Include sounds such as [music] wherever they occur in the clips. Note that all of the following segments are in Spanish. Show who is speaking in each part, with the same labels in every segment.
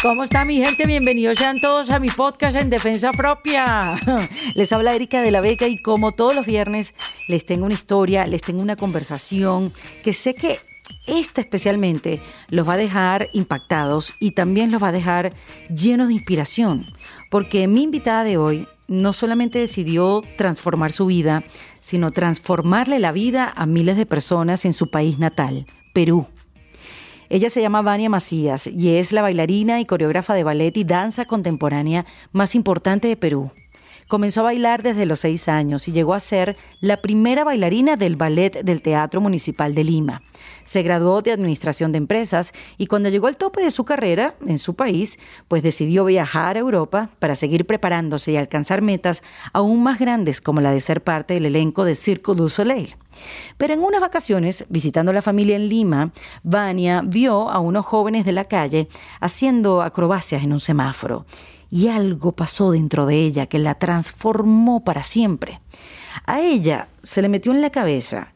Speaker 1: ¿Cómo está mi gente? Bienvenidos sean todos a mi podcast en Defensa Propia. [laughs] Les habla Erika de la Vega y como todos los viernes les tengo una historia, les tengo una conversación que sé que esta especialmente los va a dejar impactados y también los va a dejar llenos de inspiración, porque mi invitada de hoy no solamente decidió transformar su vida, sino transformarle la vida a miles de personas en su país natal, Perú. Ella se llama Vania Macías y es la bailarina y coreógrafa de ballet y danza contemporánea más importante de Perú. Comenzó a bailar desde los seis años y llegó a ser la primera bailarina del ballet del Teatro Municipal de Lima. Se graduó de Administración de Empresas y cuando llegó al tope de su carrera en su país, pues decidió viajar a Europa para seguir preparándose y alcanzar metas aún más grandes como la de ser parte del elenco de Circo du Soleil. Pero en unas vacaciones, visitando a la familia en Lima, Vania vio a unos jóvenes de la calle haciendo acrobacias en un semáforo. Y algo pasó dentro de ella que la transformó para siempre. A ella se le metió en la cabeza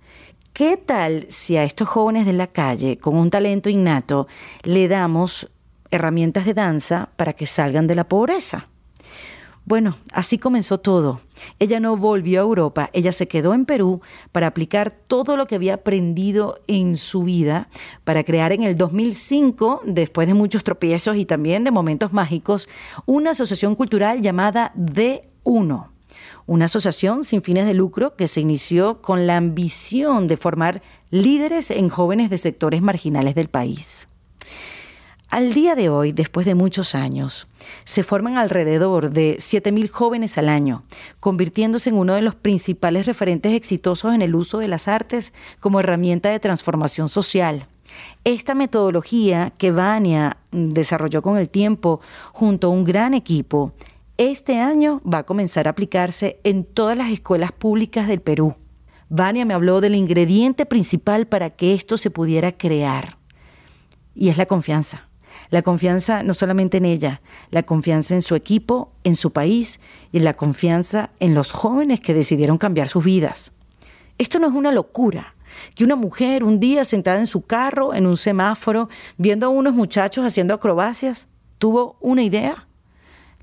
Speaker 1: ¿Qué tal si a estos jóvenes de la calle, con un talento innato, le damos herramientas de danza para que salgan de la pobreza? Bueno, así comenzó todo. Ella no volvió a Europa, ella se quedó en Perú para aplicar todo lo que había aprendido en su vida para crear en el 2005, después de muchos tropiezos y también de momentos mágicos, una asociación cultural llamada D1 una asociación sin fines de lucro que se inició con la ambición de formar líderes en jóvenes de sectores marginales del país. Al día de hoy, después de muchos años, se forman alrededor de 7.000 jóvenes al año, convirtiéndose en uno de los principales referentes exitosos en el uso de las artes como herramienta de transformación social. Esta metodología que Vania desarrolló con el tiempo junto a un gran equipo, este año va a comenzar a aplicarse en todas las escuelas públicas del Perú. Vania me habló del ingrediente principal para que esto se pudiera crear, y es la confianza. La confianza no solamente en ella, la confianza en su equipo, en su país y la confianza en los jóvenes que decidieron cambiar sus vidas. Esto no es una locura. Que una mujer un día sentada en su carro, en un semáforo, viendo a unos muchachos haciendo acrobacias, tuvo una idea,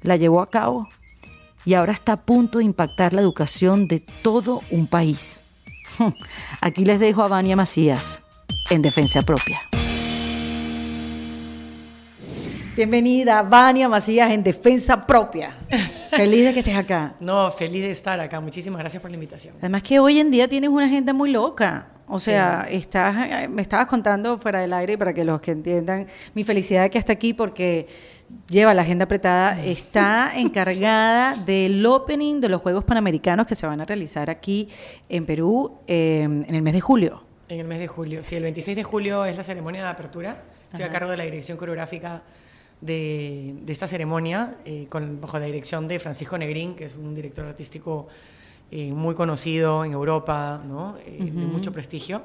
Speaker 1: la llevó a cabo y ahora está a punto de impactar la educación de todo un país. [laughs] Aquí les dejo a Vania Macías en Defensa Propia. Bienvenida, Vania Macías, en Defensa Propia. [laughs] Feliz de que estés acá.
Speaker 2: No, feliz de estar acá. Muchísimas gracias por la invitación.
Speaker 1: Además que hoy en día tienes una agenda muy loca. O sea, estás, me estabas contando fuera del aire para que los que entiendan mi felicidad de que hasta aquí porque lleva la agenda apretada. Está [laughs] encargada del opening de los Juegos Panamericanos que se van a realizar aquí en Perú eh, en el mes de julio.
Speaker 2: En el mes de julio, sí, el 26 de julio es la ceremonia de apertura. Estoy a cargo de la dirección coreográfica de, esta ceremonia, eh, con, bajo la dirección de Francisco Negrín, que es un director artístico eh, muy conocido en Europa, ¿no? Eh, de mucho prestigio.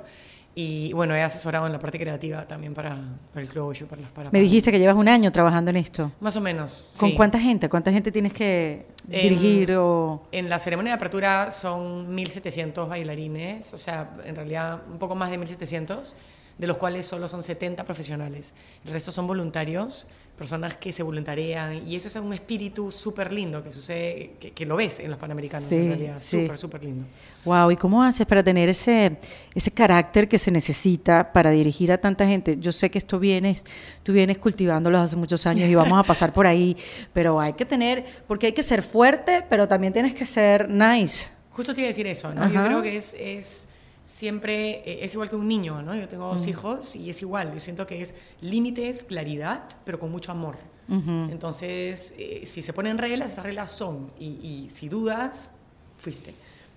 Speaker 2: Y bueno, he asesorado en la parte creativa también para, para el closure, para las para,
Speaker 1: Me dijiste que llevas un año trabajando en esto.
Speaker 2: Más o menos.
Speaker 1: ¿Con cuánta gente? ¿Cuánta gente tienes que dirigir?
Speaker 2: En,
Speaker 1: o...
Speaker 2: en la ceremonia de apertura son 1.700 bailarines, o sea, en realidad un poco más de 1.700 de los cuales solo son 70 profesionales. El resto son voluntarios, personas que se voluntarian, y eso es un espíritu súper lindo que sucede, que, lo ves en los Panamericanos, en realidad, súper, súper lindo.
Speaker 1: Wow, ¿y cómo haces para tener ese, ese carácter que se necesita para dirigir a tanta gente? Yo sé que esto vienes, tú vienes cultivándolo hace muchos años y vamos a pasar por ahí, pero hay que tener, porque hay que ser fuerte, pero también tienes que ser nice.
Speaker 2: Justo te iba a decir eso, ¿no? Yo creo que es, es siempre eh, es igual que un niño, ¿no? Yo tengo dos mm. hijos y es igual. Yo siento que es límites, claridad, pero con mucho amor. Entonces, eh, si se ponen reglas, esas reglas son. Y, si dudas, fuiste.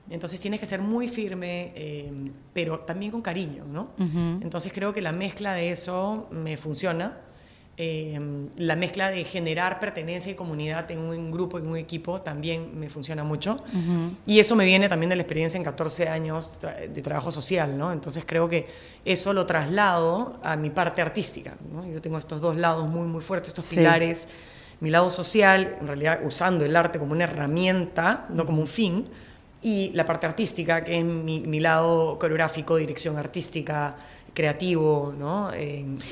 Speaker 2: Entonces tienes que ser muy firme, eh, pero también con cariño, ¿no? Entonces creo que la mezcla de eso me funciona Em, la mezcla de generar pertenencia y comunidad en un grupo, en un equipo, también me funciona mucho. Y eso me viene también de la experiencia en 14 años de trabajo social, ¿no? Entonces creo que eso lo traslado a mi parte artística, ¿no? Yo tengo estos dos lados muy, muy fuertes, estos pilares. Mi lado social, en realidad usando el arte como una herramienta, no como un fin, y la parte artística, que es mi, mi lado coreográfico, dirección artística, creativo, ¿no?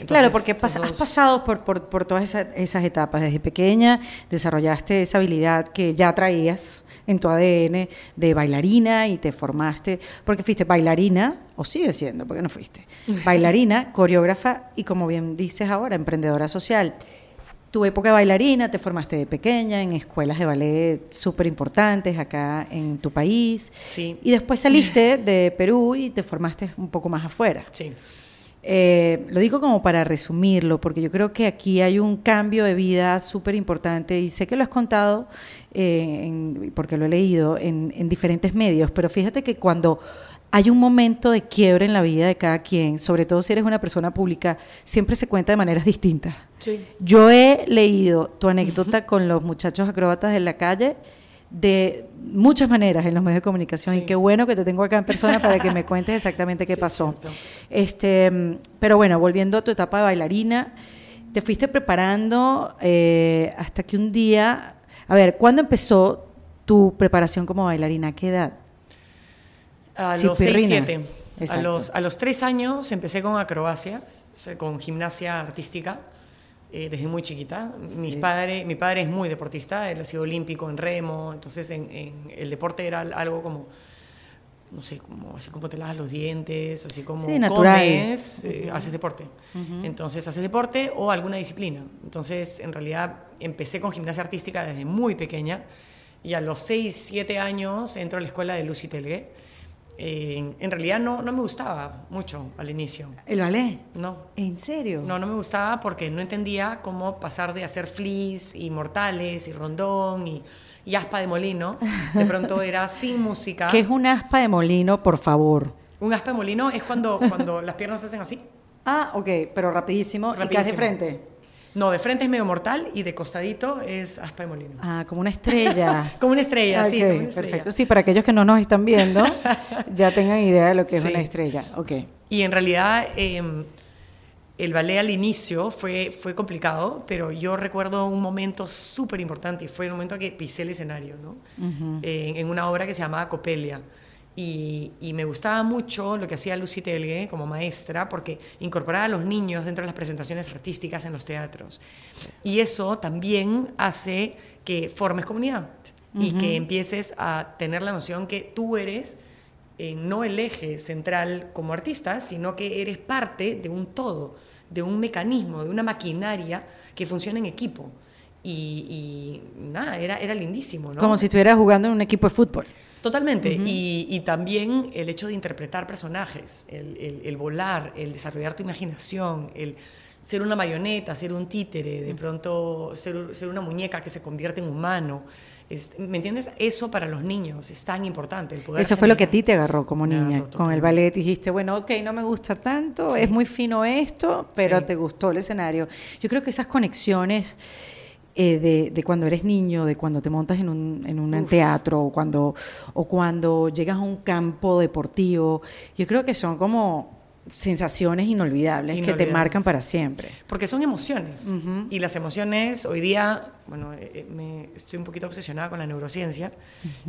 Speaker 1: claro, porque has pasado por, por, todas esas, etapas. Desde pequeña desarrollaste esa habilidad que ya traías en tu ADN de bailarina y te formaste, porque fuiste bailarina, o sigues siendo, porque no fuiste, bailarina, [laughs] coreógrafa y como bien dices ahora, emprendedora social tu época de bailarina, te formaste de pequeña en escuelas de ballet súper importantes acá en tu país.
Speaker 2: Sí.
Speaker 1: Y después saliste de Perú y te formaste un poco más afuera.
Speaker 2: Sí.
Speaker 1: Eh, lo digo como para resumirlo, porque yo creo que aquí hay un cambio de vida súper importante y sé que lo has contado, eh, porque lo he leído en, en diferentes medios, pero fíjate que cuando hay un momento de quiebre en la vida de cada quien, sobre todo si eres una persona pública, siempre se cuenta de maneras distintas. Yo he leído tu anécdota con los muchachos acróbatas de la calle de muchas maneras en los medios de comunicación y qué bueno que te tengo acá en persona para que me [laughs] cuentes exactamente qué pasó. Este, pero bueno, volviendo a tu etapa de bailarina, te fuiste preparando eh, hasta que un día, a ver, ¿cuándo empezó tu preparación como bailarina? ¿A qué edad?
Speaker 2: A los 6, 7. A los, a los 3 años empecé con acrobacias, con gimnasia artística, eh, desde muy chiquita. Mis padre, mi padre es muy deportista, él ha sido olímpico en remo, entonces en, el deporte era algo como, no sé, como, así como te lavas los dientes, así como comes, eh, haces deporte. Entonces haces deporte o alguna disciplina. Entonces en realidad empecé con gimnasia artística desde muy pequeña y a los 6, 7 años entro a la escuela de Lucy Telgue en realidad no, no me gustaba mucho al inicio.
Speaker 1: ¿El ballet?
Speaker 2: No.
Speaker 1: ¿En serio?
Speaker 2: No, no me gustaba porque no entendía cómo pasar de hacer flis y mortales y rondón y, y aspa de molino, de pronto era sin música. [laughs]
Speaker 1: ¿Qué es un aspa de molino, por favor?
Speaker 2: Un aspa de molino es cuando, cuando las piernas se hacen así.
Speaker 1: Ah, ok, pero rapidísimo, rapidísimo. y de frente.
Speaker 2: No, de frente es medio mortal y de costadito es aspa de molino.
Speaker 1: Ah, como una estrella. [laughs]
Speaker 2: como una estrella, sí.
Speaker 1: Perfecto. Sí, para aquellos que no nos están viendo, [laughs] ya tengan idea de lo que es una estrella. Ok.
Speaker 2: Y en realidad, em, el ballet al inicio fue, fue complicado, pero yo recuerdo un momento súper importante y fue el momento que pisé el escenario, ¿no? en una obra que se llamaba Copelia. Y, me gustaba mucho lo que hacía Lucy Telgue como maestra porque incorporaba a los niños dentro de las presentaciones artísticas en los teatros. Y eso también hace que formes comunidad y que empieces a tener la noción que tú eres eh, no el eje central como artista, sino que eres parte de un todo, de un mecanismo, de una maquinaria que funciona en equipo. Y, nada, era, era lindísimo. ¿no?
Speaker 1: Como si estuvieras jugando en un equipo de fútbol.
Speaker 2: Totalmente. y, también el hecho de interpretar personajes, el, volar, el desarrollar tu imaginación, el ser una marioneta, ser un títere, de pronto ser, ser una muñeca que se convierte en humano. ¿Me entiendes? Eso para los niños es tan importante. El poder
Speaker 1: Eso fue lo que a ti te agarró como niña con el ballet. Dijiste, bueno, ok, no me gusta tanto, es muy fino esto, pero te gustó el escenario. Yo creo que esas conexiones eh, de, cuando eres niño, de cuando te montas en un, en un teatro o cuando, o cuando llegas a un campo deportivo. Yo creo que son como sensaciones inolvidables, que te marcan para siempre.
Speaker 2: Porque son emociones. Y las emociones, hoy día, bueno, eh, eh, me, estoy un poquito obsesionada con la neurociencia,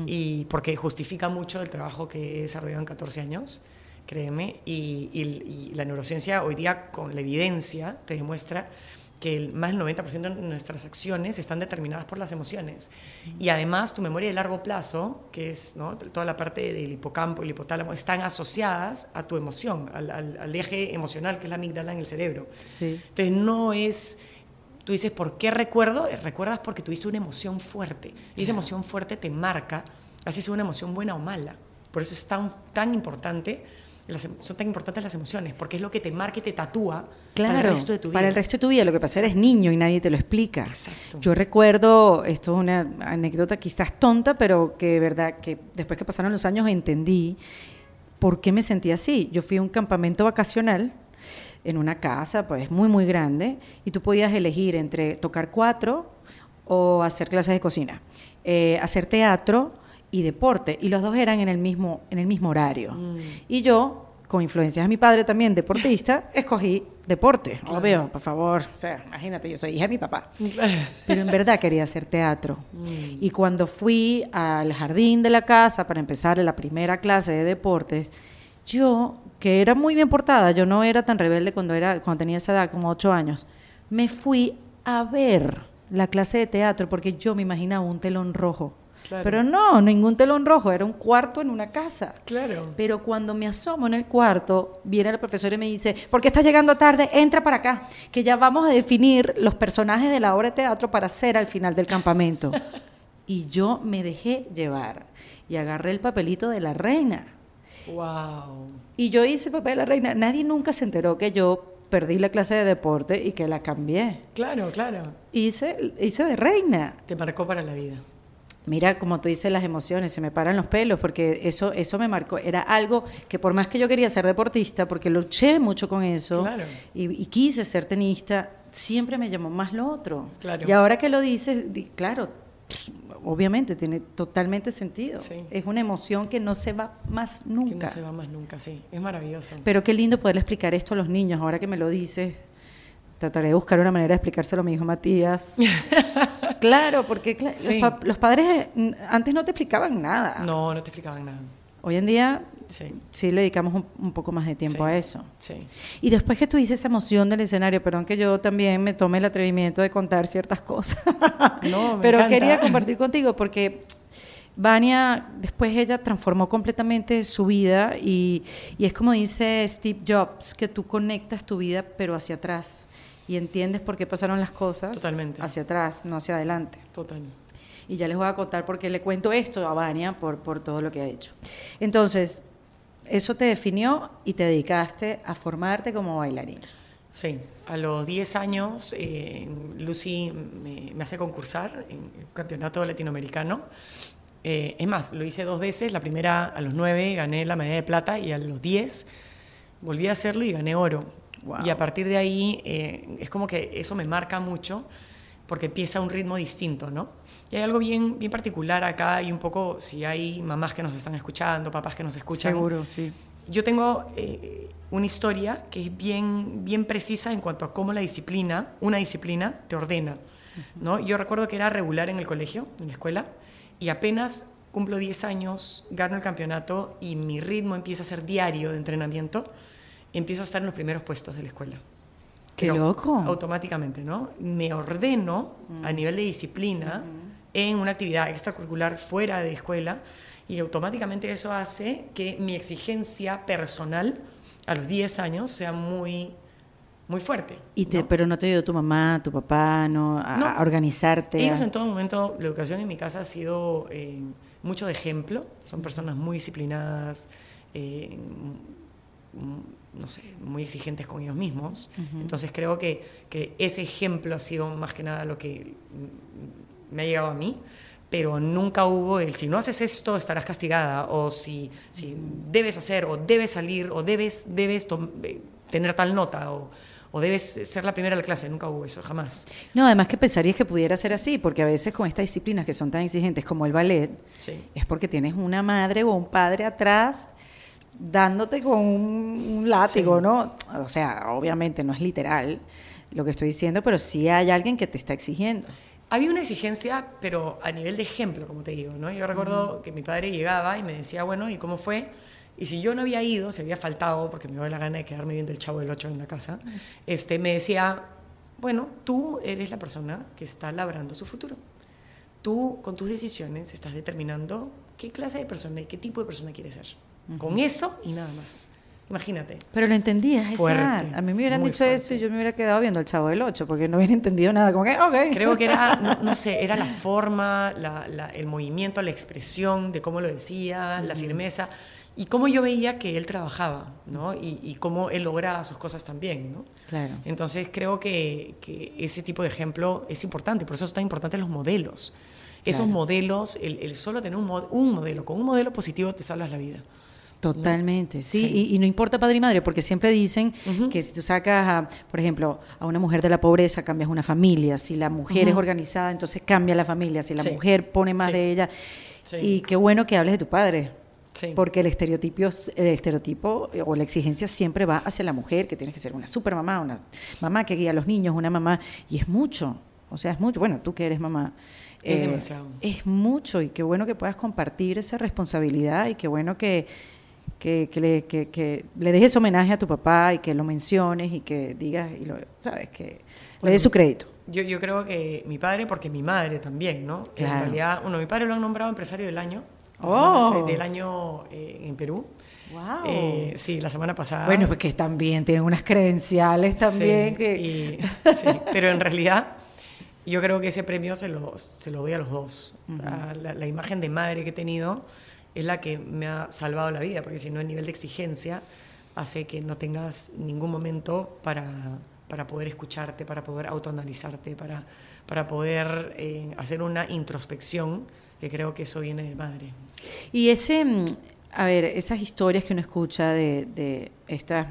Speaker 2: y porque justifica mucho el trabajo que he desarrollado en 14 años, créeme, y, y la neurociencia hoy día, con la evidencia, te demuestra que el, más del 90% de nuestras acciones están determinadas por las emociones. Y además tu memoria de largo plazo, que es toda la parte del hipocampo y el hipotálamo, están asociadas a tu emoción, al, eje emocional que es la amígdala en el cerebro. Entonces no es, tú dices, ¿por qué recuerdo? Eh, recuerdas porque tuviste una emoción fuerte. Y esa emoción fuerte te marca, así sea una emoción buena o mala. Por eso es tan, tan importante son tan importantes las emociones, porque es lo que te marca y te tatúa para el resto de tu vida.
Speaker 1: Para el resto de tu vida, lo que pasa es eres niño y nadie te lo explica. Yo recuerdo, esto es una anécdota quizás tonta, pero que verdad que después que pasaron los años entendí por qué me sentía así. Yo fui a un campamento vacacional en una casa, pues muy, muy grande, y tú podías elegir entre tocar cuatro o hacer clases de cocina, eh, hacer teatro y deporte, y los dos eran en el mismo, en el mismo horario. Mm. Y yo, con influencias de mi padre también, deportista, [laughs] escogí deporte. Obvio, por favor. O sea, imagínate, yo soy hija de mi papá. [laughs] Pero en verdad quería hacer teatro. Mm. Y cuando fui al jardín de la casa para empezar la primera clase de deportes, yo, que era muy bien portada, yo no era tan rebelde cuando, era, cuando tenía esa edad, como ocho años, me fui a ver la clase de teatro porque yo me imaginaba un telón rojo. Pero no, ningún telón rojo, era un cuarto en una casa.
Speaker 2: Claro.
Speaker 1: Pero cuando me asomo en el cuarto, viene el profesor y me dice, ¿por qué estás llegando tarde? Entra para acá, que ya vamos a definir los personajes de la obra de teatro para hacer al final del campamento. [laughs] y yo me dejé llevar y agarré el papelito de la reina.
Speaker 2: Wow.
Speaker 1: Y yo hice el papel de la reina. Nadie nunca se enteró que yo perdí la clase de deporte y que la cambié.
Speaker 2: Claro, claro.
Speaker 1: Hice, hice de reina.
Speaker 2: Te marcó para la vida.
Speaker 1: Mira, como tú dices, las emociones, se me paran los pelos, porque eso, eso me marcó. Era algo que por más que yo quería ser deportista, porque luché mucho con eso y, quise ser tenista, siempre me llamó más lo otro.
Speaker 2: Claro.
Speaker 1: Y ahora que lo dices, claro, obviamente tiene totalmente sentido. Es una emoción que no se va más nunca. Que
Speaker 2: no se va más nunca, sí. Es maravilloso.
Speaker 1: Pero qué lindo poderle explicar esto a los niños, ahora que me lo dices. Trataré de buscar una manera de explicárselo a mi hijo Matías. [laughs] claro, porque los, padres mm, antes no te explicaban nada.
Speaker 2: No, no te explicaban nada.
Speaker 1: Hoy en día sí, le dedicamos un, poco más de tiempo a eso.
Speaker 2: Sí.
Speaker 1: Y después que tuviste esa emoción del escenario, perdón que yo también me tome el atrevimiento de contar ciertas cosas. [laughs]
Speaker 2: No,
Speaker 1: Pero quería compartir contigo porque Vania, después ella transformó completamente su vida y, y, es como dice Steve Jobs, que tú conectas tu vida pero hacia atrás y entiendes por qué pasaron las cosas
Speaker 2: Totalmente.
Speaker 1: hacia atrás, no hacia adelante.
Speaker 2: Totalmente.
Speaker 1: Y ya les voy a contar por qué le cuento esto a Vania por, por todo lo que ha hecho. Entonces, eso te definió y te dedicaste a formarte como bailarina.
Speaker 2: Sí, a los 10 años eh, Lucy me, hace concursar en el campeonato latinoamericano. Eh, es más, lo hice dos veces, la primera a los 9 gané la medalla de plata y a los 10 volví a hacerlo y gané oro. Y a partir de ahí eh, es como que eso me marca mucho porque empieza un ritmo distinto, ¿no? Y hay algo bien, bien particular acá y un poco, si hay mamás que nos están escuchando, papás que nos escuchan.
Speaker 1: Seguro, sí.
Speaker 2: Yo tengo eh, una historia que es bien, bien precisa en cuanto a cómo la disciplina, una disciplina, te ordena, ¿no? Yo recuerdo que era regular en el colegio, en la escuela, y apenas cumplo 10 años, gano el campeonato y mi ritmo empieza a ser diario de entrenamiento empiezo a estar en los primeros puestos de la escuela.
Speaker 1: ¡Qué loco!
Speaker 2: Automáticamente, ¿no? Me ordeno a mm. nivel de disciplina en una actividad extracurricular fuera de escuela y automáticamente eso hace que mi exigencia personal a los 10 años sea muy muy fuerte.
Speaker 1: Y te, Pero no te ayudó tu mamá, tu papá, ¿no? A, organizarte.
Speaker 2: Ellos en todo momento, la educación en mi casa ha sido eh, mucho de ejemplo. Son personas muy disciplinadas, eh, no sé, muy exigentes con ellos mismos. Entonces creo que, que, ese ejemplo ha sido más que nada lo que me ha llegado a mí, pero nunca hubo el si no haces esto estarás castigada, o si, si debes hacer, o debes salir, o debes, debes eh, tener tal nota, o, o debes ser la primera de la clase. Nunca hubo eso, jamás.
Speaker 1: No, además que pensarías que pudiera ser así, porque a veces con estas disciplinas que son tan exigentes como el ballet, es porque tienes una madre o un padre atrás dándote con un, látigo, ¿no? O sea, obviamente no es literal lo que estoy diciendo, pero sí hay alguien que te está exigiendo.
Speaker 2: Había una exigencia, pero a nivel de ejemplo, como te digo, ¿no? Yo recuerdo que mi padre llegaba y me decía, bueno, ¿y cómo fue? Y si yo no había ido, si había faltado, porque me dio la gana de quedarme viendo el Chavo del Ocho en la casa, este, me decía, bueno, tú eres la persona que está labrando su futuro. Tú, con tus decisiones, estás determinando qué clase de persona y qué tipo de persona quieres ser. Con eso y nada más. Imagínate.
Speaker 1: Pero lo entendías, fuerte, A mí me hubieran dicho eso y yo me hubiera quedado viendo el Chavo del Ocho, porque no hubiera [laughs] entendido nada. Como que.
Speaker 2: Creo que era, [laughs] no, sé, era la forma, el movimiento, la expresión de cómo lo decía, la firmeza y cómo yo veía que él trabajaba, ¿no? Y, cómo él lograba sus cosas también, ¿no?
Speaker 1: Claro.
Speaker 2: Entonces creo que, ese tipo de ejemplo es importante, por eso es tan importante los modelos. Esos modelos, el, solo tener un, un modelo, con un modelo positivo te salvas la vida.
Speaker 1: Totalmente, sí, Y, no importa padre y madre, porque siempre dicen que si tú sacas, por ejemplo, a una mujer de la pobreza, cambias una familia, si la mujer es organizada, entonces cambia la familia, si la mujer pone más de ella. Y qué bueno que hables de tu padre, porque el estereotipo, el estereotipo o la exigencia siempre va hacia la mujer, que tiene que ser una super mamá, una mamá que guía a los niños, una mamá, y es mucho, o sea, es mucho. Bueno, tú que eres mamá.
Speaker 2: Es demasiado.
Speaker 1: Es mucho y qué bueno que puedas compartir esa responsabilidad y qué bueno que que, le, que, le dejes homenaje a tu papá y que lo menciones y que digas, y lo, ¿sabes? Que le des su crédito.
Speaker 2: Yo, yo creo que mi padre, porque mi madre también, ¿no? En realidad, bueno, mi padre lo han nombrado empresario del año, oh. del año eh, en Perú. Wow. Eh, sí, la semana pasada.
Speaker 1: Bueno, porque también tienen unas credenciales también
Speaker 2: que... [laughs] sí, pero en realidad yo creo que ese premio se lo, se lo doy a los dos. la, la, imagen de madre que he tenido es la que me ha salvado la vida, porque si no el nivel de exigencia hace que no tengas ningún momento para, para poder escucharte, para poder autoanalizarte, para, para poder eh, hacer una introspección, que creo que eso viene de madre.
Speaker 1: Y ese, mm, a ver, esas historias que uno escucha de, de estas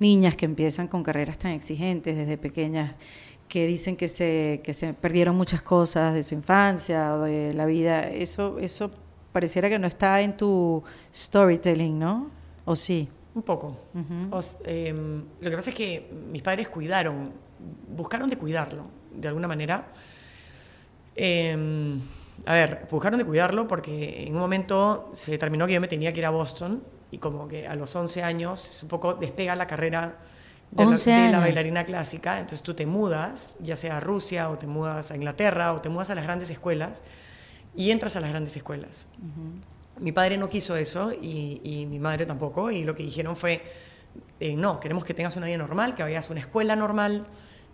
Speaker 1: niñas que empiezan con carreras tan exigentes desde pequeñas, que dicen que se, que se perdieron muchas cosas de su infancia o de la vida, eso, eso pareciera que no está en tu storytelling, ¿no? ¿O sí?
Speaker 2: Un poco. Em, lo que pasa es que mis padres cuidaron, buscaron de cuidarlo, de alguna manera. Em, a ver, buscaron de cuidarlo porque en un momento se determinó que yo me tenía que ir a Boston y como que a los 11 años es un poco despega la carrera de, la, bailarina clásica, entonces tú te mudas, ya sea a Rusia o te mudas a Inglaterra o te mudas a las grandes escuelas y entras a las grandes escuelas. Mi padre no quiso eso y, mi madre tampoco, y lo que dijeron fue, eh, no, queremos que tengas una vida normal, que vayas a una escuela normal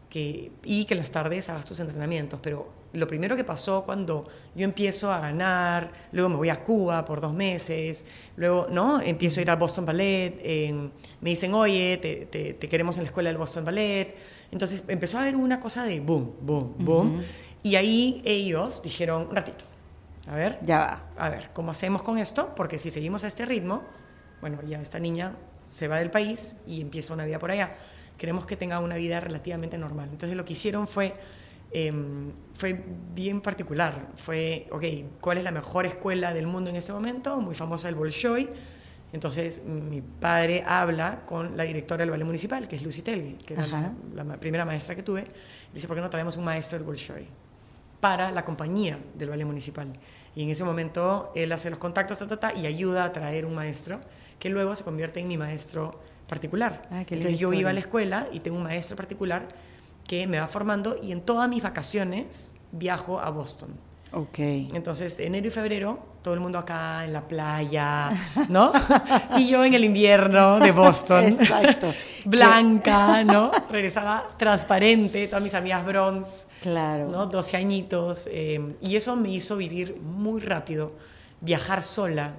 Speaker 2: que, y que en las tardes hagas tus entrenamientos. Pero lo primero que pasó cuando yo empiezo a ganar, luego me voy a Cuba por dos meses, luego no empiezo a ir al Boston Ballet, me dicen, oye, te, te, queremos en la escuela del Boston Ballet. Entonces empezó a haber una cosa de boom, boom, boom. Y ahí ellos dijeron, un ratito, a ver,
Speaker 1: ya va.
Speaker 2: A ver, ¿cómo hacemos con esto? Porque si seguimos a este ritmo, bueno, ya esta niña se va del país y empieza una vida por allá. Queremos que tenga una vida relativamente normal. Entonces lo que hicieron fue, em, fue bien particular. Fue, ok, ¿cuál es la mejor escuela del mundo en ese momento? Muy famosa el Bolshoi. Entonces mi padre habla con la directora del ballet municipal, que es Lucy Telgi, que es la, la, primera maestra que tuve. Dice, ¿por qué no traemos un maestro del Bolshoi? para la compañía del ballet municipal. Y en ese momento él hace los contactos y ayuda a traer un maestro que luego se convierte en mi maestro particular. Ah, Entonces yo iba a la escuela y tengo un maestro particular que me va formando y en todas mis vacaciones viajo a Boston.
Speaker 1: Ok.
Speaker 2: Entonces, enero y febrero, todo el mundo acá en la playa, ¿no? [laughs] y yo en el invierno de Boston.
Speaker 1: Exacto. [laughs]
Speaker 2: Blanca, ¿no? Regresaba transparente, todas mis amigas bronze.
Speaker 1: Claro.
Speaker 2: ¿no? 12 añitos. Eh, y eso me hizo vivir muy rápido, viajar sola.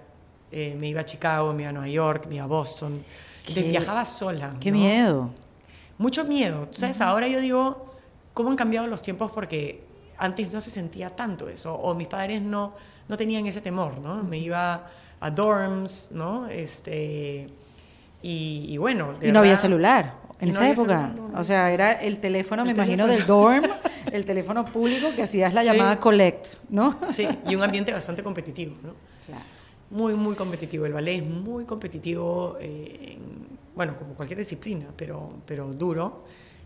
Speaker 2: Eh, me iba a Chicago, me iba a Nueva York, me iba a Boston. Viajaba sola.
Speaker 1: Qué miedo.
Speaker 2: Mucho miedo. ¿Sabes? Ahora yo digo, ¿cómo han cambiado los tiempos? Porque antes no se sentía tanto eso, o mis padres no, no tenían ese temor, ¿no? Me iba a dorms, ¿no? Este, y, bueno.
Speaker 1: y no había celular en esa época. o sea, era el teléfono, me imagino, del dorm, el teléfono público que hacías la llamada collect, ¿no?
Speaker 2: Sí, y un ambiente bastante competitivo, ¿no? Claro. Muy, muy competitivo. El ballet es muy competitivo, eh, bueno, como cualquier disciplina, pero, pero duro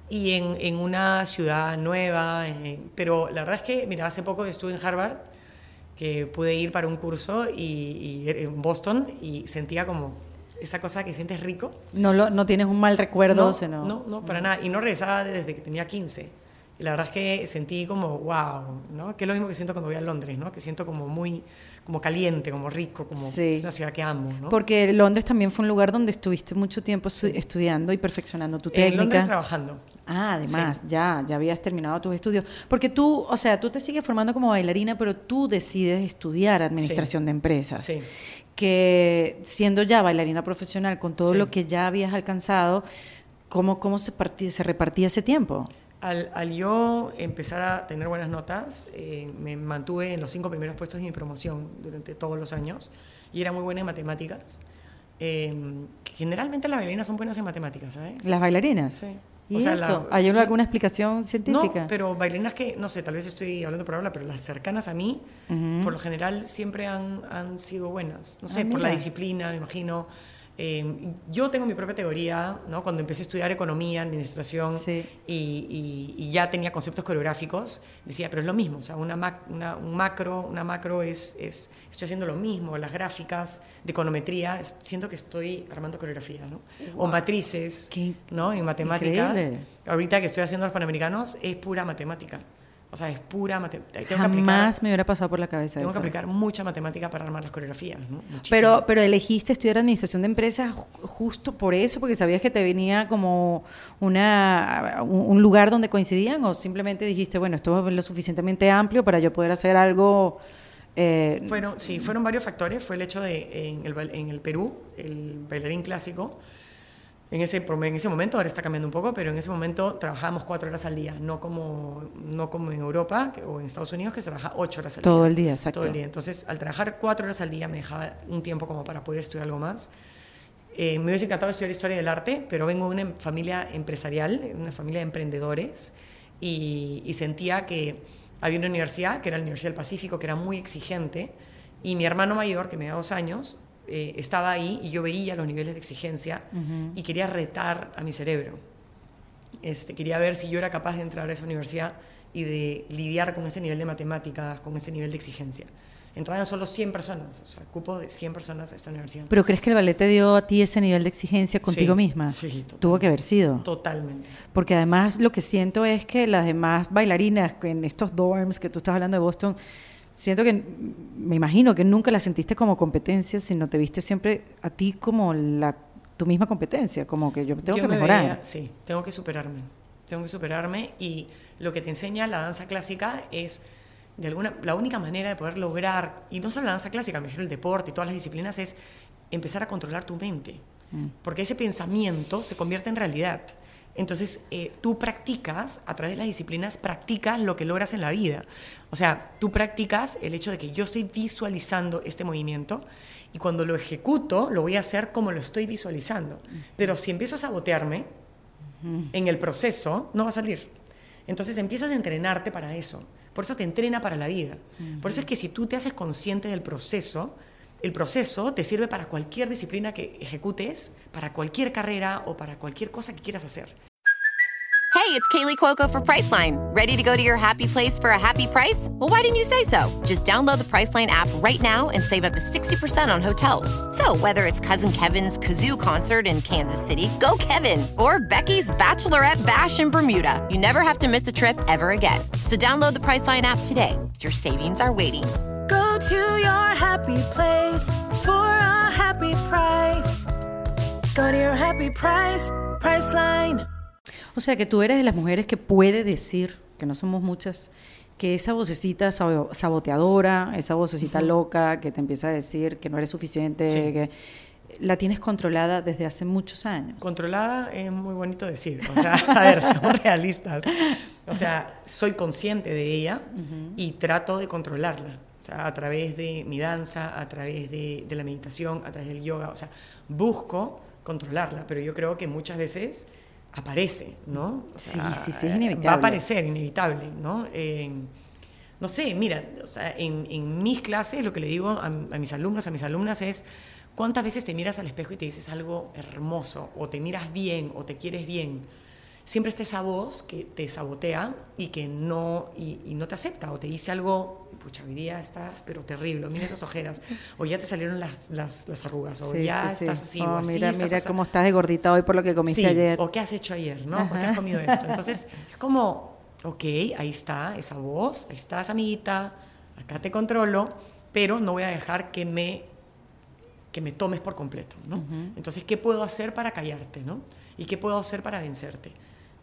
Speaker 2: y en, en una ciudad nueva. pero la verdad es que, mira, hace poco estuve en Harvard, que pude ir para un curso y, en Boston y sentía como esa cosa que sientes rico.
Speaker 1: No, lo, no tienes un mal recuerdo.
Speaker 2: No, no, no, para nada. Y no regresaba desde que tenía 15. Y la verdad es que sentí como, wow, ¿no? Que es lo mismo que siento cuando voy a Londres, ¿no? Que siento como muy como caliente, como rico, como es una ciudad que amo. ¿no?
Speaker 1: Porque Londres también fue un lugar donde estuviste mucho tiempo estudiando y perfeccionando tu técnica.
Speaker 2: En Londres trabajando.
Speaker 1: Ah, además, ya, ya habías terminado tus estudios. Porque tú, o sea, tú te sigues formando como bailarina, pero tú decides estudiar administración de empresas. Sí. Que siendo ya bailarina profesional, con todo lo que ya habías alcanzado, ¿cómo, cómo se, se repartía ese tiempo?
Speaker 2: Al, yo empezar a tener buenas notas, eh, me mantuve en los cinco primeros puestos de mi promoción durante todos los años y era muy buena en matemáticas. Em, generalmente las bailarinas son buenas en matemáticas, ¿sabes?
Speaker 1: ¿Las bailarinas? Sí. ¿Y eso? ¿Hay alguna explicación científica?
Speaker 2: No, pero bailarinas que, no sé, tal vez estoy hablando por habla, pero las cercanas a mí, por lo general siempre han, han sido buenas. No sé, ah, por la disciplina, me imagino, Eh, yo tengo mi propia teoría, ¿no? Cuando empecé a estudiar economía, administración y, ya tenía conceptos coreográficos, decía, pero es lo mismo, o sea, una, un macro, una macro es, es, estoy haciendo lo mismo, las gráficas de econometría, siento que estoy armando coreografía, ¿no? O matrices, ¿no? En matemáticas. Ahorita que estoy haciendo los panamericanos es pura matemática. O sea, es pura matemática.
Speaker 1: Jamás me hubiera pasado por la cabeza
Speaker 2: Tengo que aplicar mucha matemática para armar las coreografías, ¿no?
Speaker 1: Pero, pero elegiste estudiar administración de empresas justo por eso, porque sabías que te venía como una, un lugar donde coincidían, o simplemente dijiste, bueno, esto es lo suficientemente amplio para yo poder hacer algo.
Speaker 2: Eh, fueron, sí, fueron varios factores. Fue el hecho de en el, en el Perú, el bailarín clásico en ese, en ese momento, ahora está cambiando un poco, pero en ese momento trabajábamos cuatro horas al día, no como, no como en Europa o en Estados Unidos que se trabaja ocho horas al
Speaker 1: día. Todo el día, exacto.
Speaker 2: Todo el día. Entonces, al trabajar cuatro horas al día me dejaba un tiempo como para poder estudiar algo más. Eh, me hubiese encantado estudiar historia del arte, pero vengo de una familia empresarial, una familia de emprendedores, y, y sentía que había una universidad, que era la Universidad del Pacífico, que era muy exigente, y mi hermano mayor, que me da dos años, eh, estaba ahí y yo veía los niveles de exigencia y quería retar a mi cerebro. Este, quería ver si yo era capaz de entrar a esa universidad y de lidiar con ese nivel de matemáticas, con ese nivel de exigencia. Entraban solo 100 personas, o sea, cupo de 100 personas a esta universidad.
Speaker 1: ¿Pero crees que el ballet te dio a ti ese nivel de exigencia contigo misma?
Speaker 2: Sí,
Speaker 1: Tuvo que haber sido.
Speaker 2: Totalmente.
Speaker 1: Porque además lo que siento es que las demás bailarinas en estos dorms que tú estás hablando de Boston, siento que, me imagino que nunca la sentiste como competencia, sino te viste siempre a ti como la, tu misma competencia, como que yo tengo que mejorar.
Speaker 2: sí, tengo que superarme, tengo que superarme y lo que te enseña la danza clásica es de alguna, la única manera de poder lograr, y no solo la danza clásica, me refiero el deporte y todas las disciplinas, es empezar a controlar tu mente, mm. porque ese pensamiento se convierte en realidad. Entonces, eh, tú practicas, a través de las disciplinas, practicas lo que logras en la vida. O sea, tú practicas el hecho de que yo estoy visualizando este movimiento y cuando lo ejecuto, lo voy a hacer como lo estoy visualizando. Pero si empiezo a sabotearme en el proceso, no va a salir. Entonces empiezas a entrenarte para eso. Por eso te entrena para la vida. Por eso es que si tú te haces consciente del proceso, el proceso te sirve para cualquier disciplina que ejecutes, para cualquier carrera o para cualquier cosa que quieras hacer.
Speaker 3: Hey, it's Kaylee Cuoco for Priceline. Ready to go to your happy place for a happy price? Well, why didn't you say so? Just download the Priceline app right now and save up to 60% on hotels. So, whether it's Cousin Kevin's Kazoo concert in Kansas City, go Kevin, or Becky's Bachelorette Bash in Bermuda, you never have to miss a trip ever again. So, download the Priceline app today. Your savings are waiting
Speaker 4: Go to your happy place for a happy price. Go to your happy price, Priceline.
Speaker 1: O sea que tú eres de las mujeres que puede decir, que no somos muchas, que esa vocecita saboteadora, esa vocecita loca que te empieza a decir que no eres suficiente, que la tienes controlada desde hace muchos años.
Speaker 2: Controlada es muy bonito decir. O sea, [laughs] a ver, seamos realistas. O sea, soy consciente de ella y trato de controlarla sea, a través de mi danza, a través de, la meditación, a través del yoga, o sea, busco controlarla, pero yo creo que muchas veces aparece, ¿no?
Speaker 1: sí, sí, sí, es inevitable.
Speaker 2: Va a aparecer, inevitable, ¿no? no sé, mira, o sea, en, mis clases lo que le digo a, a mis alumnos, a mis alumnas es, ¿cuántas veces te miras al espejo y te dices algo hermoso, o te miras bien, o te quieres bien? Siempre está esa voz que te sabotea y que no, y, no te acepta o te dice algo, pucha, hoy día estás, pero terrible, mira esas ojeras, o ya te salieron las, las, arrugas, o ya estás así, o oh, así.
Speaker 1: Mira, mira cómo estás de gordita hoy por lo que comiste ayer.
Speaker 2: O qué has hecho ayer, ¿no? ¿Por qué has comido esto? Entonces, [laughs] es como, ok, ahí está esa voz, ahí estás, amiguita, acá te controlo, pero no voy a dejar que me que me tomes por completo, ¿no? Entonces, ¿qué puedo hacer para callarte, ¿no? ¿Y qué puedo hacer para vencerte?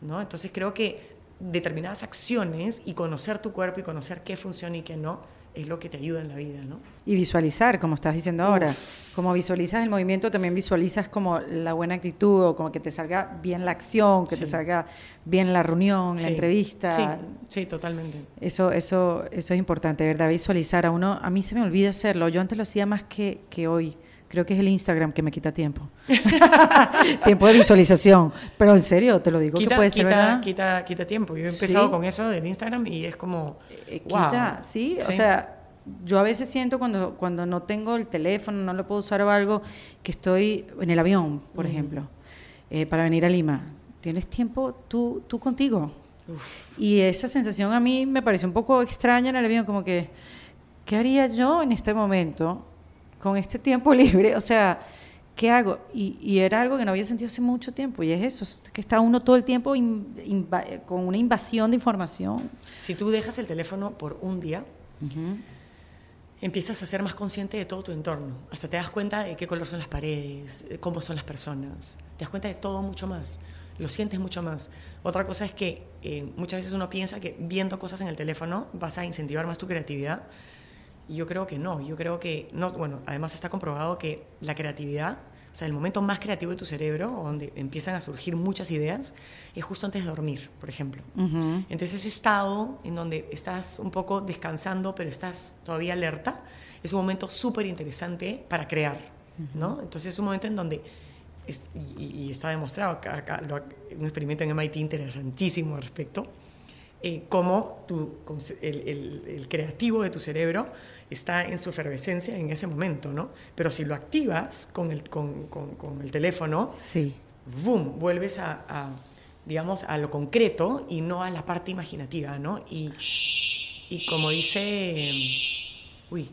Speaker 2: ¿No? Entonces creo que determinadas acciones y conocer tu cuerpo y conocer qué funciona y qué no es lo que te ayuda en la vida, ¿no?
Speaker 1: Y visualizar, como estás diciendo ahora. Como visualizas el movimiento, también visualizas como la buena actitud o como que te salga bien la acción, que te salga bien la reunión, la entrevista.
Speaker 2: Sí, totalmente.
Speaker 1: Eso, eso, eso es importante, ¿verdad? Visualizar a uno. A mí se me olvida hacerlo. Yo antes lo hacía más que, que hoy. Creo que es el Instagram que me quita tiempo. [laughs] tiempo de visualización. Pero en serio, te lo digo que puede ser,
Speaker 2: ¿verdad? Quita, quita tiempo. Yo he empezado con eso del Instagram y es como.
Speaker 1: Eh, quita, ¿sí? O sea, yo a veces siento cuando, cuando no tengo el teléfono, no lo puedo usar o algo, que estoy en el avión, por ejemplo, eh, para venir a Lima. Tienes tiempo tú, tú contigo. Y esa sensación a mí me pareció un poco extraña en el avión, como que, ¿qué haría yo en este momento con este tiempo [laughs] libre? O sea, ¿qué hago? Y, y era algo que no había sentido hace mucho tiempo, y es eso, es que está uno todo el tiempo in- con una invasión de información.
Speaker 2: Si tú dejas el teléfono por un día, empiezas a ser más consciente de todo tu entorno. Hasta te das cuenta de qué color son las paredes, de cómo son las personas. Te das cuenta de todo mucho más. Lo sientes mucho más. Otra cosa es que eh, muchas veces uno piensa que viendo cosas en el teléfono vas a incentivar más tu creatividad. Y yo creo que no. Yo creo que no. Bueno, además está comprobado que la creatividad, o sea, el momento más creativo de tu cerebro, donde empiezan a surgir muchas ideas, es justo antes de dormir, por ejemplo. Entonces ese estado en donde estás un poco descansando, pero estás todavía alerta, es un momento súper interesante para crear, ¿no? Entonces es un momento en donde, y, y está demostrado, acá, acá lo- un experimento en MIT interesantísimo al respecto, eh, cómo tu, el, el- el creativo de tu cerebro está en su efervescencia en ese momento, ¿no? Pero si lo activas con el, con, con- con el teléfono,
Speaker 1: Sí.
Speaker 2: boom, vuelves a, a, digamos, a lo concreto y no a la parte imaginativa, ¿no? Y, y como dice, uy,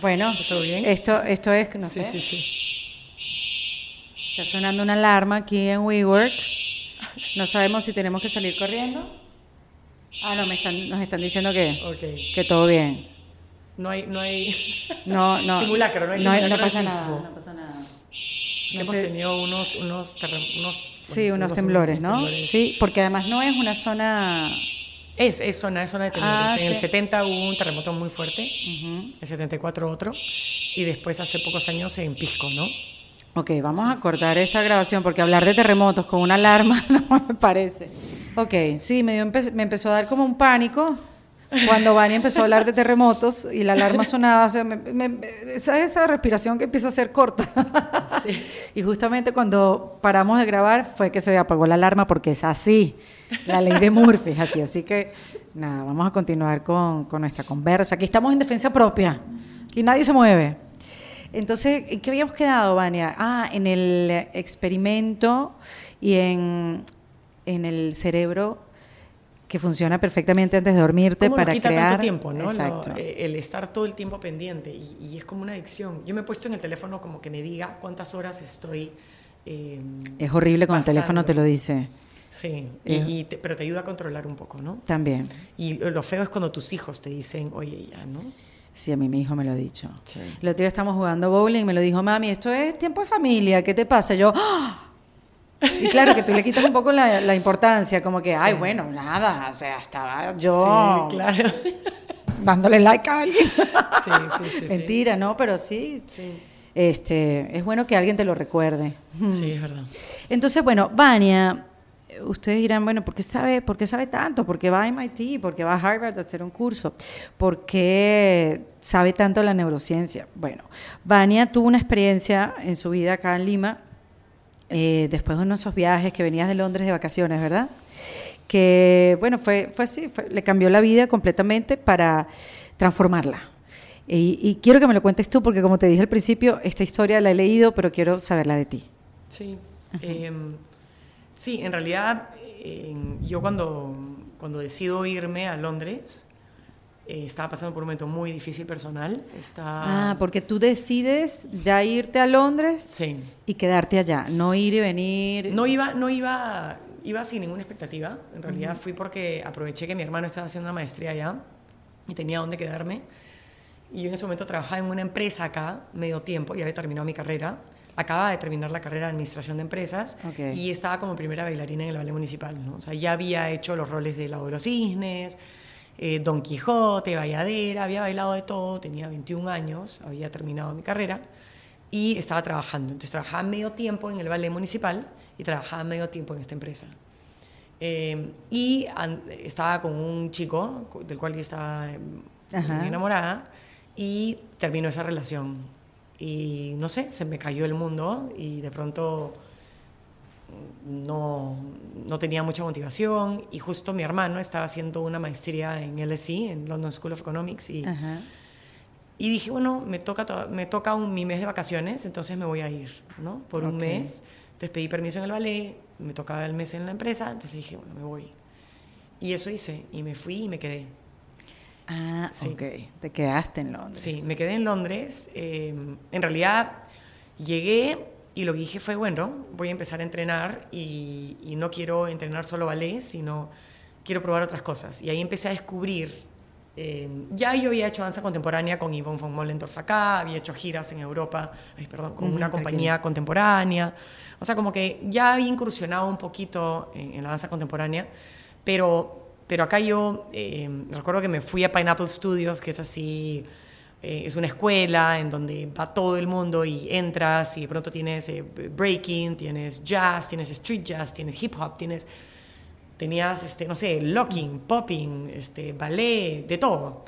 Speaker 1: Bueno,
Speaker 2: ¿Está todo bien?
Speaker 1: Esto, esto es, no
Speaker 2: sí,
Speaker 1: sé,
Speaker 2: sí, sí.
Speaker 1: está sonando una alarma aquí en WeWork. No sabemos si tenemos que salir corriendo. Ah, no, me están, nos están diciendo que,
Speaker 2: Ok.
Speaker 1: que todo bien.
Speaker 2: No hay, no hay,
Speaker 1: No, no. [laughs]
Speaker 2: Simulacro, no hay
Speaker 1: no,
Speaker 2: simulacro
Speaker 1: pasa nada. No pasa nada. No
Speaker 2: hemos
Speaker 1: sé.
Speaker 2: tenido unos, unos, unos
Speaker 1: Sí,
Speaker 2: bueno,
Speaker 1: unos temblores,
Speaker 2: unos
Speaker 1: ¿no?
Speaker 2: temblores.
Speaker 1: Sí, porque además no es una zona.
Speaker 2: Es, es zona, es zona de temblores.
Speaker 1: Ah,
Speaker 2: en el
Speaker 1: sí.
Speaker 2: 70 hubo un terremoto muy fuerte, el 74 otro, y después hace pocos años en Pisco, ¿no?
Speaker 1: Ok, vamos a cortar esta grabación porque hablar de terremotos con una alarma [laughs] no me parece. Ok, sí, me, dio empe- me empezó a dar como un pánico cuando Vani empezó a hablar de terremotos y la alarma sonaba. O sea, me- me- esa, esa respiración que empieza a ser corta. [laughs]
Speaker 2: Sí.
Speaker 1: Y justamente cuando paramos de grabar fue que se apagó la alarma porque es así. La ley de Murphy es así. Así que, nada, vamos a continuar con, con nuestra conversa. Aquí estamos en defensa propia. Aquí nadie se mueve. Entonces, ¿en qué habíamos quedado, Vania? Ah, en el experimento y en, en el cerebro que funciona perfectamente antes de dormirte
Speaker 2: ¿Cómo nos
Speaker 1: para
Speaker 2: quita
Speaker 1: crear.
Speaker 2: tanto tiempo, ¿no?
Speaker 1: Exacto.
Speaker 2: eh, el estar todo el tiempo pendiente y, y es como una adicción. Yo me he puesto en el teléfono como que me diga cuántas horas estoy. eh,
Speaker 1: es horrible cuando el teléfono te lo dice.
Speaker 2: Sí, y-
Speaker 1: Eh.
Speaker 2: y te- pero te ayuda a controlar un poco, ¿no?
Speaker 1: También.
Speaker 2: Y lo feo es cuando tus hijos te dicen, oye, ya, ¿no?
Speaker 1: Sí, a mí mi hijo me lo ha dicho.
Speaker 2: Sí.
Speaker 1: El otro día estamos jugando bowling y me lo dijo, mami, esto es tiempo de familia, ¿qué te pasa? Yo, ¡ah! Y claro que tú le quitas un poco la, la importancia, como que, ay, bueno, nada, o sea, estaba yo
Speaker 2: Sí, claro. [laughs]
Speaker 1: dándole like a alguien.
Speaker 2: Sí, sí, sí, sí.
Speaker 1: Mentira, ¿no? Pero sí,
Speaker 2: Sí.
Speaker 1: este, es bueno que alguien te lo recuerde.
Speaker 2: Sí, es verdad.
Speaker 1: Entonces, bueno, Vania, ustedes dirán, bueno, ¿por qué sabe, por qué sabe tanto? ¿Por qué va a MIT? ¿Por qué va a Harvard a hacer un curso? ¿Por qué sabe tanto la neurociencia? Bueno, Vania tuvo una experiencia en su vida acá en Lima, eh, después de uno de esos viajes que venías de Londres de vacaciones, ¿verdad? Que, bueno, fue, fue así, fue- le cambió la vida completamente para transformarla. Y, y quiero que me lo cuentes tú, porque como te dije al principio, esta historia la he leído, pero quiero saberla de ti.
Speaker 2: Sí. Sí, en realidad, em, yo cuando, cuando decido irme a Londres, eh, estaba pasando por un momento muy difícil personal.
Speaker 1: Ah, porque tú decides ya irte a Londres
Speaker 2: Sí.
Speaker 1: y quedarte allá, no ir y venir.
Speaker 2: No iba, no iba, iba sin ninguna expectativa. En realidad fui porque aproveché que mi hermano estaba haciendo una maestría allá y tenía dónde quedarme. Y yo en ese momento trabajaba en una empresa acá, medio tiempo, ya había terminado mi carrera. Acababa de terminar la carrera de administración de empresas
Speaker 1: Ok.
Speaker 2: y estaba como primera bailarina en el ballet municipal. ¿no? O sea, ya había hecho los roles de Lago de los Cisnes, eh, Don Quijote, Valladera, había bailado de todo, tenía 21 años, había terminado mi carrera y estaba trabajando. Entonces trabajaba medio tiempo en el ballet municipal y trabajaba medio tiempo en esta empresa. Eh, y estaba con un chico co- del cual yo estaba eh,
Speaker 1: Ajá.
Speaker 2: enamorada y terminó esa relación. Y no sé, se me cayó el mundo y de pronto no, no tenía mucha motivación y justo mi hermano estaba haciendo una maestría en LSE, en London School of Economics, y, y dije, bueno, me toca, me toca un, mi mes de vacaciones, entonces me voy a ir, ¿no? Por un mes. Entonces pedí permiso en el ballet, me tocaba el mes en la empresa, entonces dije, bueno, me voy. Y eso hice, y me fui y me quedé.
Speaker 1: Ah, sí. ok. Te quedaste en Londres.
Speaker 2: Sí, me quedé en Londres. Eh, en realidad llegué y lo que dije fue, bueno, voy a empezar a entrenar y, no quiero entrenar solo ballet, sino quiero probar otras cosas. Y ahí empecé a descubrir, eh, ya yo había hecho danza contemporánea con Yvonne von Mollendorf acá, había hecho giras en Europa, ay, perdón, con una compañía contemporánea. O sea, como que ya había incursionado un poquito en, la danza contemporánea, pero, pero acá yo eh, recuerdo que me fui a Pineapple Studios, que es así eh, es una escuela en donde va todo el mundo y entras y de pronto tienes eh, breaking, tienes jazz, tienes street jazz, tienes hip hop, tienes tenías este no sé, locking, popping, este ballet, de todo.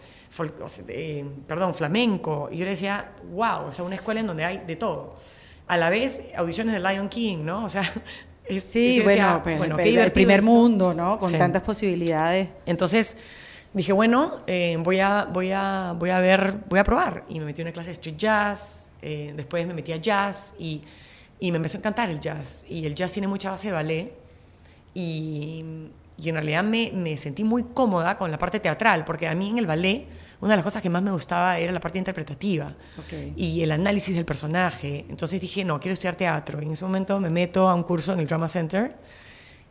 Speaker 2: perdón, flamenco. Y yo le decía, wow, o sea, una escuela en donde hay de todo. A la vez, audiciones de Lion King, ¿no? O sea,
Speaker 1: sí, bueno, bueno el, primer mundo, ¿no? Con tantas posibilidades.
Speaker 2: Entonces, dije, bueno, eh, voy, a, voy, a, voy a ver, voy a probar. Y me metí en una clase de street jazz, eh, después me metí a jazz y, y, me empezó a encantar el jazz. Y el jazz tiene mucha base de ballet. Y, y en realidad me, me, sentí muy cómoda con la parte teatral, porque a mí en el ballet una de las cosas que más me gustaba era la parte interpretativa y el análisis del personaje. Entonces dije, no, quiero estudiar teatro. Y en ese momento me meto a un curso en el Drama Center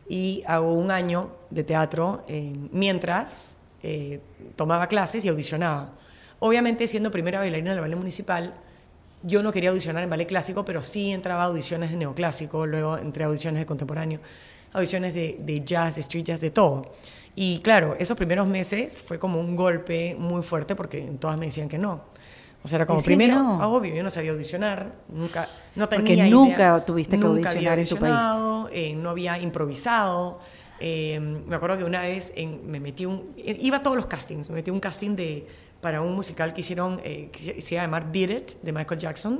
Speaker 2: y hago un año de teatro eh, mientras eh, tomaba clases y audicionaba. Obviamente, siendo primera bailarina del ballet municipal, yo no quería audicionar en ballet clásico, pero sí entraba a audiciones de neoclásico, luego entré a audiciones de contemporáneo, audiciones de, de jazz, de street jazz, de todo. Y claro, esos primeros meses fue como un golpe muy fuerte porque todas me decían que no. O sea, era como primero, ah, obvio, yo no sabía audicionar, nunca, no tenía
Speaker 1: Porque nunca tuviste que audicionar en tu país.
Speaker 2: Eh, no había improvisado, eh, me acuerdo que una vez me metí un... Iba a todos los castings, me metí un casting de, para un musical que hicieron, eh, que se iba a llamar Beat It, de Michael Jackson.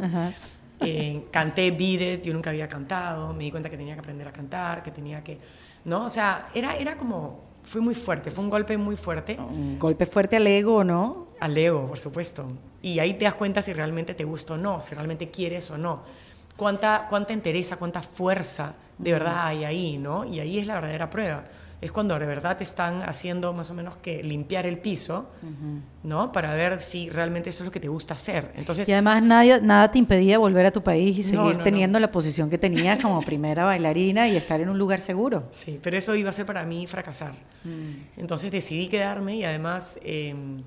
Speaker 2: Eh, canté Beat It, yo nunca había cantado, me di cuenta que tenía que aprender a cantar, que tenía que... ¿No? O sea, era, era como... Fue muy fuerte, fue un golpe muy fuerte.
Speaker 1: Un golpe fuerte al ego, ¿no?
Speaker 2: Al ego, por supuesto. Y ahí te das cuenta si realmente te gusta o no, si realmente quieres o no. Cuánta, cuánta entereza, cuánta fuerza de verdad hay ahí, ¿no? Y ahí es la verdadera prueba. Es cuando de verdad te están haciendo más o menos que limpiar el piso, ¿no? Para ver si realmente eso es lo que te gusta hacer. Entonces,
Speaker 1: y además nadie, nada te impedía volver a tu país y seguir teniendo la posición que tenías como primera bailarina y estar en un lugar seguro.
Speaker 2: Sí, pero eso iba a ser para mí fracasar. Mm. Entonces decidí quedarme y además em,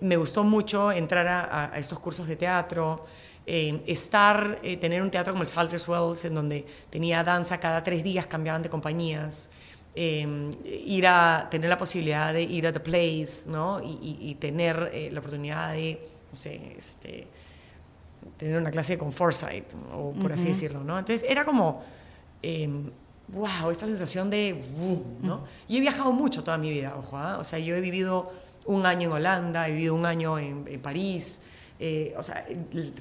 Speaker 2: me gustó mucho entrar a, a estos cursos de teatro. Eh, estar, eh, tener un teatro como el Salters Wells, en donde tenía danza cada tres días, cambiaban de compañías, em, ir a tener la posibilidad de ir a The Place, ¿no? Y, tener eh, la oportunidad de, no sé, este, tener una clase con Foresight, o por así decirlo, ¿no? Entonces era como, wow, em, esta sensación de, ¿no? Y he viajado mucho toda mi vida, ojo, ¿ah? o sea, yo he vivido un año en Holanda, he vivido un año en, en París, eh, o sea,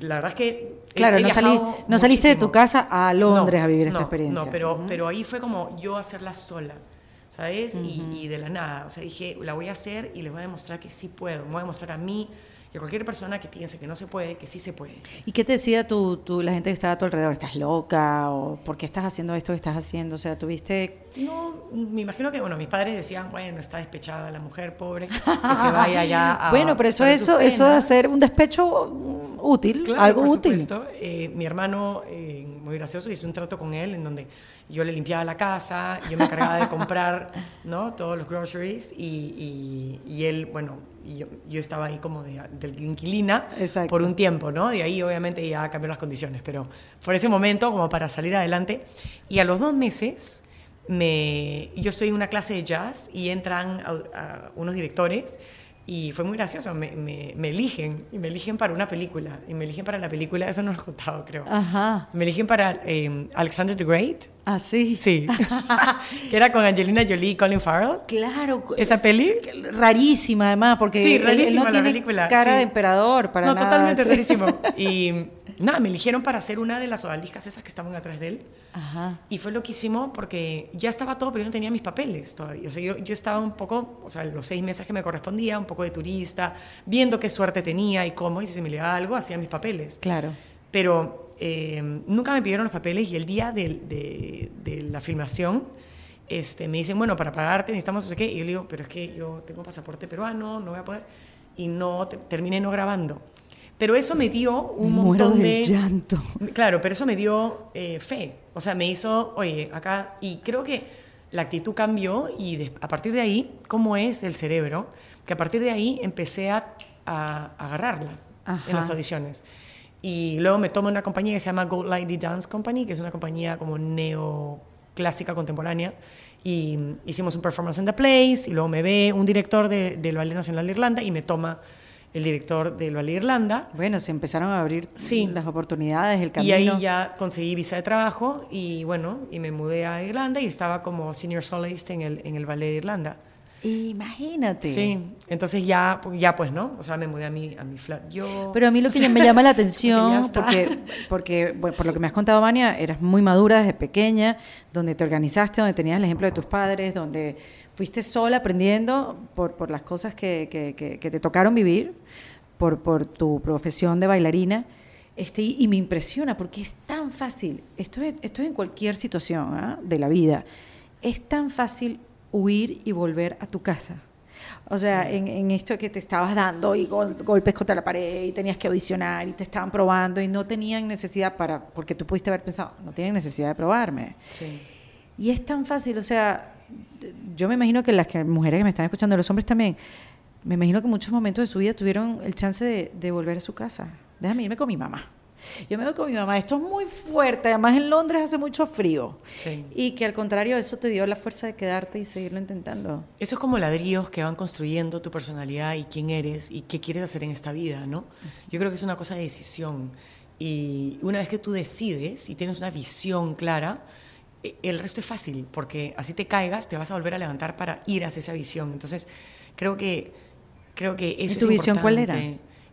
Speaker 2: la verdad es que...
Speaker 1: Claro, no, no saliste de tu casa a Londres a vivir esta experiencia.
Speaker 2: No, pero, pero ahí fue como yo hacerla sola, ¿sabes? y, y, de la nada. O sea, dije, la voy a hacer y les voy a demostrar que sí puedo. Me voy a demostrar a mí y a cualquier persona que piense que no se puede, que sí se puede.
Speaker 1: ¿Y qué te decía tú, tú, la gente que estaba a tu alrededor? ¿Estás loca? ¿O por qué estás haciendo esto que estás haciendo? O sea, ¿tuviste...?
Speaker 2: No, me imagino que, bueno, mis padres decían, bueno, está despechada la mujer, pobre, que se vaya allá [laughs] a...
Speaker 1: bueno, pero eso, eso, eso de hacer un despecho útil, algo por útil. Supuesto.
Speaker 2: Eh, mi hermano, eh, muy gracioso, hice un trato con él en donde yo le limpiaba la casa, yo me encargaba de comprar ¿no? todos los groceries y, y, él, bueno, y yo, yo, estaba ahí como de, inquilina por un tiempo, ¿no? Y ahí obviamente ya cambió las condiciones, pero por ese momento como para salir adelante. Y a los dos meses me, yo estoy en una clase de jazz y entran unos directores y fue muy gracioso, me, me, eligen, y me eligen para una película, y me eligen para la película, eso no lo he contado, creo.
Speaker 1: Ajá.
Speaker 2: Me eligen para eh, Alexander the Great.
Speaker 1: Ah, sí.
Speaker 2: Sí. [laughs] [laughs] que era con Angelina Jolie y Colin Farrell.
Speaker 1: Claro.
Speaker 2: ¿Esa peli?
Speaker 1: Rarísima, además, porque
Speaker 2: sí, rarísima
Speaker 1: él, no
Speaker 2: la
Speaker 1: tiene
Speaker 2: película.
Speaker 1: cara de emperador para
Speaker 2: no,
Speaker 1: nada.
Speaker 2: No, totalmente rarísimo. [laughs] Y nada, me eligieron para ser una de las odaliscas esas que estaban atrás de él.
Speaker 1: Ajá.
Speaker 2: Y fue loquísimo porque ya estaba todo, pero yo no tenía mis papeles todavía. O sea, yo, yo estaba un poco, o sea, los seis meses que me correspondía, un poco de turista, viendo qué suerte tenía y cómo, y si se me le daba algo, hacía mis papeles.
Speaker 1: Claro.
Speaker 2: Pero eh, nunca me pidieron los papeles y el día de, de, de la filmación este, me dicen, bueno, para pagarte necesitamos no sé qué. Y yo le digo, pero es que yo tengo pasaporte peruano, no voy a poder. Y no, te- terminé no grabando. Pero eso me dio un
Speaker 1: Me muero
Speaker 2: montón
Speaker 1: del
Speaker 2: de...
Speaker 1: llanto.
Speaker 2: Claro, pero eso me dio eh, fe. O sea, me hizo, oye, acá... Y creo que la actitud cambió y de- a partir de ahí, ¿cómo es el cerebro? Que a partir de ahí empecé a, a agarrarlas
Speaker 1: Ajá.
Speaker 2: en las audiciones. Y luego me tomo una compañía que se llama Gold Lady Dance Company, que es una compañía como neoclásica contemporánea. Y hicimos un performance in the place, y luego me ve un director de- del Ballet Nacional de Irlanda y me toma el director del Ballet de Irlanda.
Speaker 1: Bueno, se empezaron a abrir
Speaker 2: Sí.
Speaker 1: las oportunidades, el
Speaker 2: Y
Speaker 1: camino.
Speaker 2: ahí ya conseguí visa de trabajo y bueno, y me mudé a Irlanda y estaba como senior soloist en el, en el ballet de Irlanda.
Speaker 1: Imagínate.
Speaker 2: Sí, entonces ya, ya pues, ¿no? O sea, me mudé a mi, a mi flat. Yo,
Speaker 1: Pero a mí lo que [laughs] me llama la atención, porque, porque bueno, por lo que me has contado, Vania, eras muy madura desde pequeña, donde te organizaste, donde tenías el ejemplo de tus padres, donde fuiste sola aprendiendo por, por las cosas que, que- que- que te tocaron vivir, por, por tu profesión de bailarina. Este, y, me impresiona porque es tan fácil, esto es, esto es en cualquier situación ¿ah? de la vida, es tan fácil huir y volver a tu casa. O sea, en, en esto que te estabas dando y gol- golpes contra la pared y tenías que audicionar y te estaban probando y no tenían necesidad para, porque tú pudiste haber pensado, no tienen necesidad de probarme.
Speaker 2: sí.
Speaker 1: Y es tan fácil, o sea, yo me imagino que las que, mujeres que me están escuchando, los hombres también, me imagino que en muchos momentos de su vida tuvieron el chance de, de volver a su casa. Déjame irme con mi mamá. Yo me voy con mi mamá. Esto es muy fuerte. Además, en Londres hace mucho frío.
Speaker 2: Sí.
Speaker 1: Y que al contrario, eso te dio la fuerza de quedarte y seguirlo intentando.
Speaker 2: Eso es como ladrillos que van construyendo tu personalidad y quién eres y qué quieres hacer en esta vida, ¿no? Yo creo que es una cosa de decisión. Y una vez que tú decides y tienes una visión clara, eh, el resto es fácil, porque así te caigas, te vas a volver a levantar para ir hacia esa visión. Entonces, creo que, creo que eso
Speaker 1: tu
Speaker 2: es
Speaker 1: visión cuál era?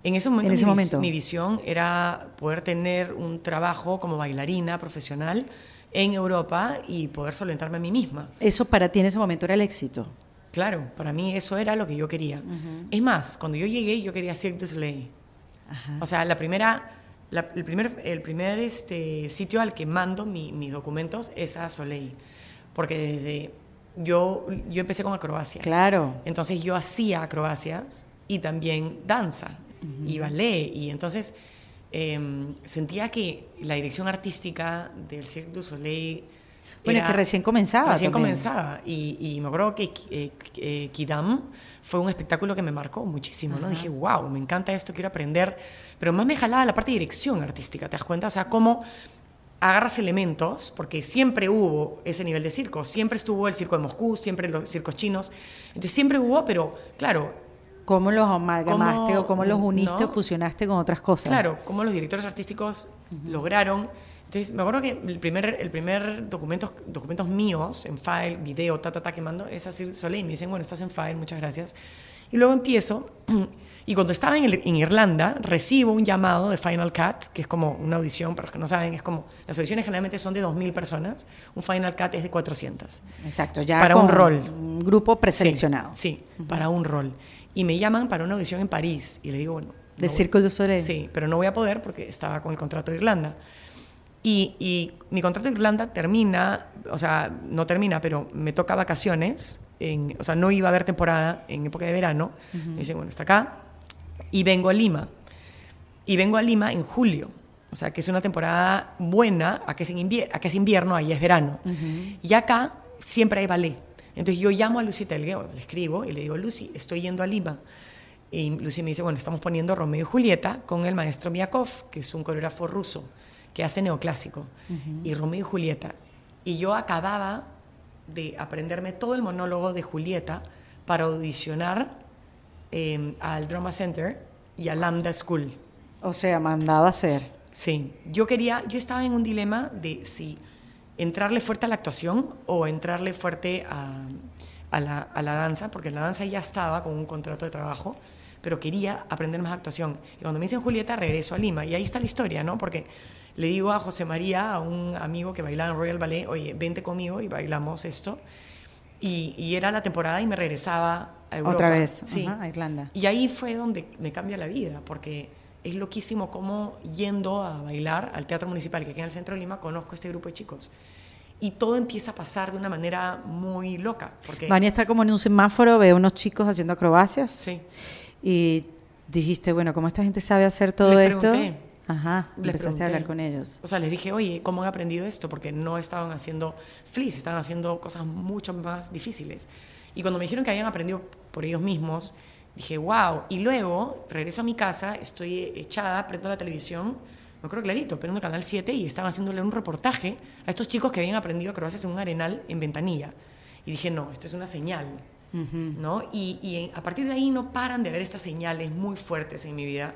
Speaker 2: En ese momento,
Speaker 1: En ese
Speaker 2: mi,
Speaker 1: momento.
Speaker 2: mi visión era poder tener un trabajo como bailarina profesional en Europa y poder solventarme a mí misma.
Speaker 1: Eso para ti en ese momento era el éxito.
Speaker 2: Claro, para mí eso era lo que yo quería. Es más, cuando yo llegué, yo quería Cirque du Soleil. O sea, la primera, la- el primer, el primer este, sitio al que mando mi- mis documentos es a Soleil. Porque desde. Yo, yo empecé con acrobacia.
Speaker 1: Claro.
Speaker 2: Entonces yo hacía acrobacias y también danza y ballet. Y entonces em, sentía que la dirección artística del Cirque du Soleil.
Speaker 1: Bueno,
Speaker 2: era-
Speaker 1: que recién comenzaba
Speaker 2: Recién
Speaker 1: también.
Speaker 2: comenzaba. Y, y me acuerdo que eh, eh, Kidam fue un espectáculo que me marcó muchísimo. ¿no? Dije, wow, me encanta esto, quiero aprender. Pero más me jalaba la parte de dirección artística, ¿te das cuenta? O sea, cómo agarras elementos, porque siempre hubo ese nivel de circo, siempre estuvo el circo de Moscú, siempre los circos chinos, entonces siempre hubo, pero claro,
Speaker 1: ¿Cómo los amalgamaste
Speaker 2: ¿Cómo-
Speaker 1: o cómo los uniste
Speaker 2: no?
Speaker 1: o fusionaste con otras cosas?
Speaker 2: claro, cómo los directores artísticos lograron. Entonces, me acuerdo que el primer, el primer documentos, documentos míos en file, video, ta, ta, ta, que mando, es así Soleil. Y me dicen, bueno, estás en file, muchas gracias. Y luego empiezo, [clears throat] y cuando estaba en, el- en Irlanda, recibo un llamado de Final Cut, que es como una audición, para los que no saben, es como, las audiciones generalmente son de 2.000 personas, un Final Cut es de 400.
Speaker 1: Exacto, ya
Speaker 2: Para
Speaker 1: con
Speaker 2: un rol.
Speaker 1: Un grupo preseleccionado.
Speaker 2: Sí, sí, para un rol. Y me llaman para una audición en París. Y le digo, bueno.
Speaker 1: ¿De
Speaker 2: no voy-
Speaker 1: du Soleil?
Speaker 2: Sí, pero no voy a poder porque estaba con el contrato de Irlanda. Y, y mi contrato de Irlanda termina, o sea, no termina, pero me toca vacaciones. En, o sea, no iba a haber temporada en época de verano. Me dicen, bueno, está acá. Y vengo a Lima. Y vengo a Lima en julio. O sea, que es una temporada buena, a que es, invier- a que es invierno, ahí es verano. Y acá siempre hay ballet. Entontonces yo llamo a Lucy Telgueo, le escribo y le digo, Lucy, estoy yendo a Lima. Y Lucy me dice, bueno, estamos poniendo Romeo y Julieta con el maestro Miakov, que es un coreógrafo ruso que hace neoclásico. Y Romeo y Julieta. Y yo acababa de aprenderme todo el monólogo de Julieta para audicionar eh, al Drama Center y a Lambda School.
Speaker 1: O sea, mandado a hacer.
Speaker 2: Sí, yo quería, yo estaba en un dilema de si entrarle fuerte a la actuación o entrarle fuerte a, a la, a la danza, porque la danza ya estaba con un contrato de trabajo, pero quería aprender más actuación. Y cuando me dicen Julieta, regreso a Lima. Y ahí está la historia, ¿no? Porque le digo a José María, a un amigo que bailaba en Royal Ballet, oye, vente conmigo y bailamos esto. Y, y era la temporada y me regresaba a Europa.
Speaker 1: Otra vez,
Speaker 2: sí.
Speaker 1: Ajá, a Irlanda.
Speaker 2: Y ahí fue donde me cambia la vida, porque es loquísimo cómo yendo a bailar al Teatro Municipal que queda en el centro de Lima, conozco este grupo de chicos. Y todo empieza a pasar de una manera muy loca. Porque,
Speaker 1: Vania está como en un semáforo, ve a unos chicos haciendo acrobacias
Speaker 2: sí,
Speaker 1: y dijiste, bueno, ¿cómo esta gente sabe hacer todo
Speaker 2: Les
Speaker 1: esto?
Speaker 2: pregunté.
Speaker 1: Ajá,
Speaker 2: Les
Speaker 1: empezaste a
Speaker 2: pregunté.
Speaker 1: hablar con ellos.
Speaker 2: O sea, les dije, oye, ¿cómo han aprendido esto? Porque no estaban haciendo flis, estaban haciendo cosas mucho más difíciles. Y cuando me dijeron que habían aprendido por ellos mismos, dije, wow. Y luego regreso a mi casa, estoy echada, prendo la televisión, me acuerdo clarito, prendo Canal 7 y estaban haciéndole un reportaje a estos chicos que habían aprendido acrobacias en un arenal en Ventanilla. Y dije, no, esto es una señal. ¿no? Y, y a partir de ahí no paran de haber estas señales muy fuertes en mi vida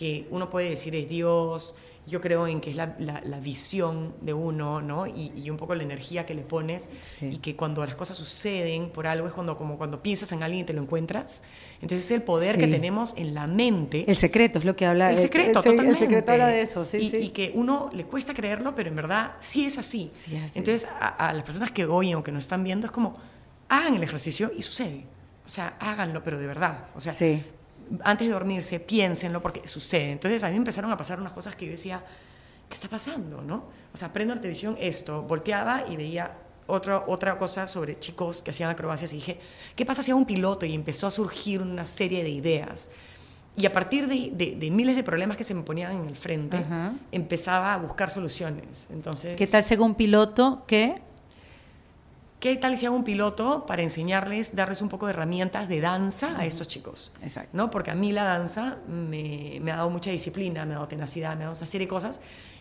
Speaker 2: que uno puede decir es Dios, yo creo en que es la, la- la visión de uno, ¿no? Y, y un poco la energía que le pones
Speaker 1: Sí.
Speaker 2: y que cuando las cosas suceden por algo es cuando como cuando piensas en alguien y te lo encuentras. Entonces es el poder que
Speaker 1: Sí.
Speaker 2: tenemos en la mente.
Speaker 1: El secreto es lo que habla.
Speaker 2: El secreto,
Speaker 1: el, se- el
Speaker 2: totalmente.
Speaker 1: secreto habla de eso, sí,
Speaker 2: y,
Speaker 1: sí.
Speaker 2: y que uno le cuesta creerlo, pero en verdad sí es así.
Speaker 1: Sí así.
Speaker 2: Entonces, a, a las personas que oyen o que nos están viendo, es como, hagan el ejercicio y sucede. O sea, háganlo, pero de verdad. O sea,
Speaker 1: Sí.
Speaker 2: Antes de dormirse, piénsenlo porque sucede. Entonces, a mí empezaron a pasar unas cosas que yo decía, ¿qué está pasando? ¿no? O sea, prendo la televisión esto, volteaba y veía otra, otra cosa sobre chicos que hacían acrobacias y dije, ¿qué pasa si hago un piloto? Y empezó a surgir una serie de ideas. Y a partir de, de- de miles de problemas que se me ponían en el frente,
Speaker 1: Ajá.
Speaker 2: empezaba a buscar soluciones. Entonces,
Speaker 1: ¿Qué tal según piloto que
Speaker 2: ¿Qué tal si hago un piloto para enseñarles, darles un poco de herramientas de danza a estos chicos?
Speaker 1: Exacto.
Speaker 2: ¿No? Porque a mí la danza me, me ha dado mucha disciplina, me ha dado tenacidad, me ha dado una serie de cosas.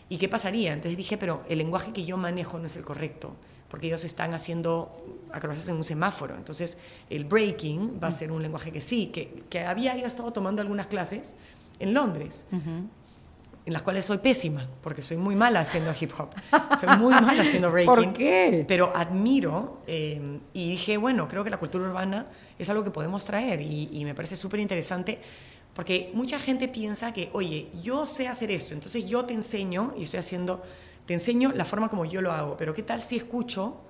Speaker 2: ¿Y qué pasaría? Entonces dije, pero el lenguaje que yo manejo no es el correcto, porque ellos están haciendo acrobacias en un semáforo. Entonces el breaking va a ser un lenguaje que sí, que, que había yo estado tomando algunas clases en Londres en las cuales soy pésima, porque soy muy mala haciendo hip hop. Soy muy mala haciendo [laughs] breaking.
Speaker 1: ¿Por qué?
Speaker 2: Pero admiro eh, y dije, bueno, creo que la cultura urbana es algo que podemos traer y, y me parece súper interesante porque mucha gente piensa que, oye, yo sé hacer esto, entonces yo te enseño y estoy haciendo, te enseño la forma como yo lo hago, pero ¿qué tal si escucho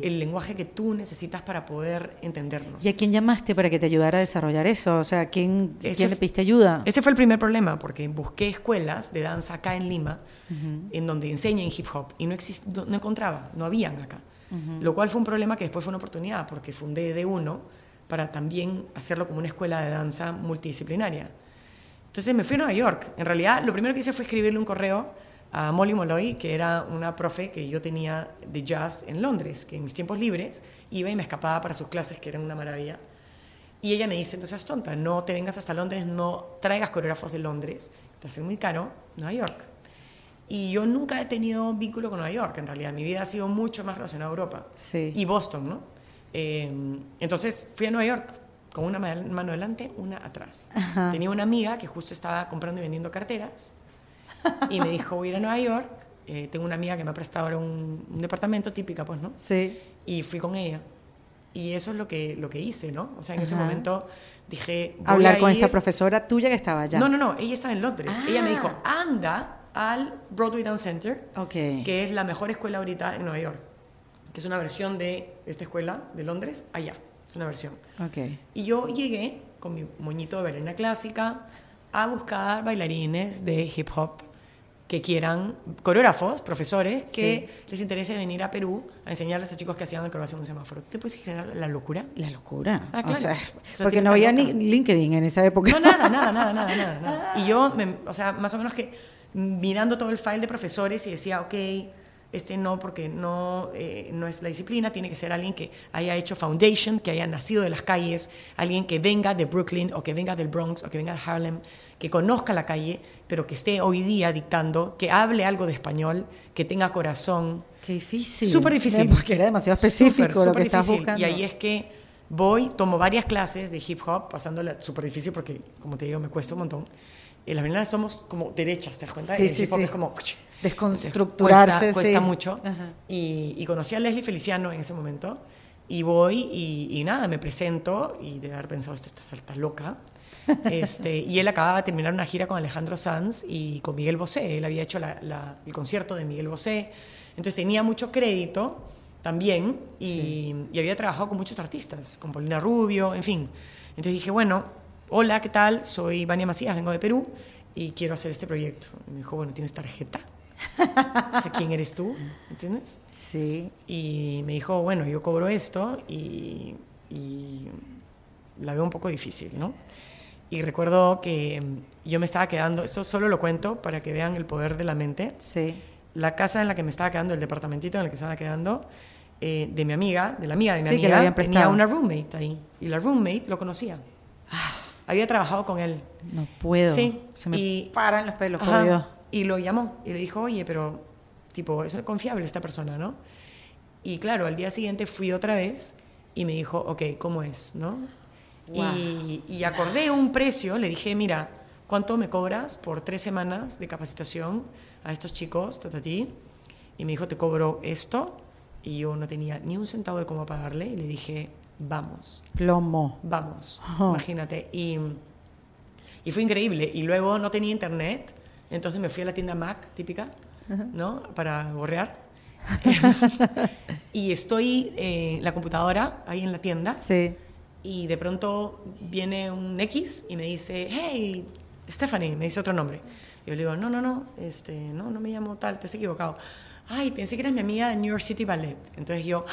Speaker 2: el lenguaje que tú necesitas para poder entendernos?
Speaker 1: ¿Y a quién llamaste para que te ayudara a desarrollar eso? O sea, ¿a quién,
Speaker 2: Ese
Speaker 1: quién le pediste ayuda?
Speaker 2: Ese fue el primer problema, porque busqué escuelas de danza acá en Lima, en donde enseñan hip hop, y no, exist- no, no encontraba, no habían acá. Lo cual fue un problema que después fue una oportunidad, porque fundé de uno para también hacerlo como una escuela de danza multidisciplinaria. Entonces me fui a Nueva York. En realidad, lo primero que hice fue escribirle un correo a Molly Molloy, que era una profe que yo tenía de jazz en Londres, que en mis tiempos libres iba y me escapaba para sus clases, que eran una maravilla. Y ella me dice, entonces seas tonta, no te vengas hasta Londres, no traigas coreógrafos de Londres, te hace muy caro, Nueva York. Y yo nunca he tenido vínculo con Nueva York, en realidad. Mi vida ha sido mucho más relacionada a Europa.
Speaker 1: Sí.
Speaker 2: Y Boston, ¿no? Eh, entonces fui a Nueva York con una ma- mano delante, una atrás. Tenía una amiga que justo estaba comprando y vendiendo carteras y me dijo, voy a ir a Nueva York. Eh, tengo una amiga que me ha prestado ahora un, un departamento típica, pues, ¿no?
Speaker 1: Sí.
Speaker 2: y fui con ella. Y eso es lo que, lo que hice, ¿no? O sea, en ese
Speaker 1: Ajá.
Speaker 2: momento dije... voy
Speaker 1: Hablar
Speaker 2: a
Speaker 1: con esta
Speaker 2: ir-
Speaker 1: profesora tuya que estaba allá.
Speaker 2: No, no, no, ella estaba en Londres. Ella me
Speaker 1: Ah.
Speaker 2: dijo, anda al Broadway Dance Center,
Speaker 1: Ok.
Speaker 2: que es la mejor escuela ahorita en Nueva York, que es una versión de esta escuela de Londres allá. Es una versión.
Speaker 1: Ok.
Speaker 2: Y yo llegué con mi moñito de bailarina clásica a buscar bailarines de hip hop que quieran, coreógrafos, profesores, que les interese venir a Perú a enseñarles a chicos que hacían acrobacia en un semáforo. ¿Te puedes imaginar la locura?
Speaker 1: La locura.
Speaker 2: Ah, claro.
Speaker 1: O sea,
Speaker 2: O sea,
Speaker 1: porque no había ni. LinkedIn en esa época.
Speaker 2: No, nada, nada, nada, nada, nada. nada. [laughs] Y yo, me- o sea, más o menos que mirando todo el file de profesores y decía, ok, este no, porque no, eh, no es la disciplina, tiene que ser alguien que haya hecho foundation, que haya nacido de las calles, alguien que venga de Brooklyn o que venga del Bronx o que venga de Harlem, que conozca la calle, pero que esté hoy día dictando, que hable algo de español, que tenga corazón.
Speaker 1: Qué difícil.
Speaker 2: Súper difícil.
Speaker 1: Porque era demasiado específico
Speaker 2: Súper,
Speaker 1: lo que estás buscando.
Speaker 2: Y ahí es que voy, tomo varias clases de hip hop, pasándola súper difícil porque, como te digo, me cuesta un montón. Y las bailarines somos como derechas, ¿te das cuenta?
Speaker 1: Sí,
Speaker 2: el
Speaker 1: sí,
Speaker 2: hip hop
Speaker 1: sí.
Speaker 2: es como...
Speaker 1: Desconstructurarse,
Speaker 2: Cuesta, cuesta
Speaker 1: sí.
Speaker 2: mucho. Y, y conocí a Leslie Feliciano en ese momento. Y voy y, y nada, me presento y de haber pensado, esta está, loca. [laughs] Este, y él acababa de terminar una gira con Alejandro Sanz y con Miguel Bosé. Él había hecho la- la- el concierto de Miguel Bosé. Entonces tenía mucho crédito también y, y había trabajado con muchos artistas, con Paulina Rubio, en fin. Entonces dije, bueno, hola, ¿qué tal? Soy Vania Macías, vengo de Perú y quiero hacer este proyecto. Y me dijo, bueno, ¿tienes tarjeta? [laughs] o sea, ¿quién eres tú? ¿Entiendes?
Speaker 1: Sí.
Speaker 2: Y me dijo, bueno, yo cobro esto y, y la veo un poco difícil, ¿no? Y recuerdo que mm, yo me estaba quedando, esto solo lo cuento para que vean el poder de la mente.
Speaker 1: Sí.
Speaker 2: La casa en la que me estaba quedando, el departamentito en el que estaba quedando, eh, de mi amiga, de la amiga de mi
Speaker 1: Sí, que
Speaker 2: amiga,
Speaker 1: habían
Speaker 2: tenía una roommate ahí. Y la roommate lo conocía. Había trabajado con él.
Speaker 1: No puedo.
Speaker 2: Sí,
Speaker 1: Se me
Speaker 2: y-
Speaker 1: paran los pelos, por. Dios.
Speaker 2: Y lo llamó y le dijo, oye, pero tipo, es confiable esta persona, ¿no? Y claro, al día siguiente fui otra vez y me dijo, ok, ¿cómo es, no? Y, y acordé un precio, le dije, mira, ¿cuánto me cobras por tres semanas de capacitación a estos chicos, tatatí? Y me dijo, te cobro esto. Y yo no tenía ni un centavo de cómo pagarle. Y le dije, vamos
Speaker 1: Plomo.
Speaker 2: vamos,
Speaker 1: Ajá.
Speaker 2: imagínate. Y, y fue increíble. Y luego no tenía internet, entonces me fui a la tienda Mac típica, ¿no? Para borrear. [laughs] y estoy en la computadora ahí en la tienda
Speaker 1: Sí.
Speaker 2: y de pronto viene un X y me dice, hey, Stephanie, me dice otro nombre. Y yo le digo, no, no, no, este, no, no me llamo tal, te has equivocado. Ay, pensé que eras mi amiga de New York City Ballet. Entonces yo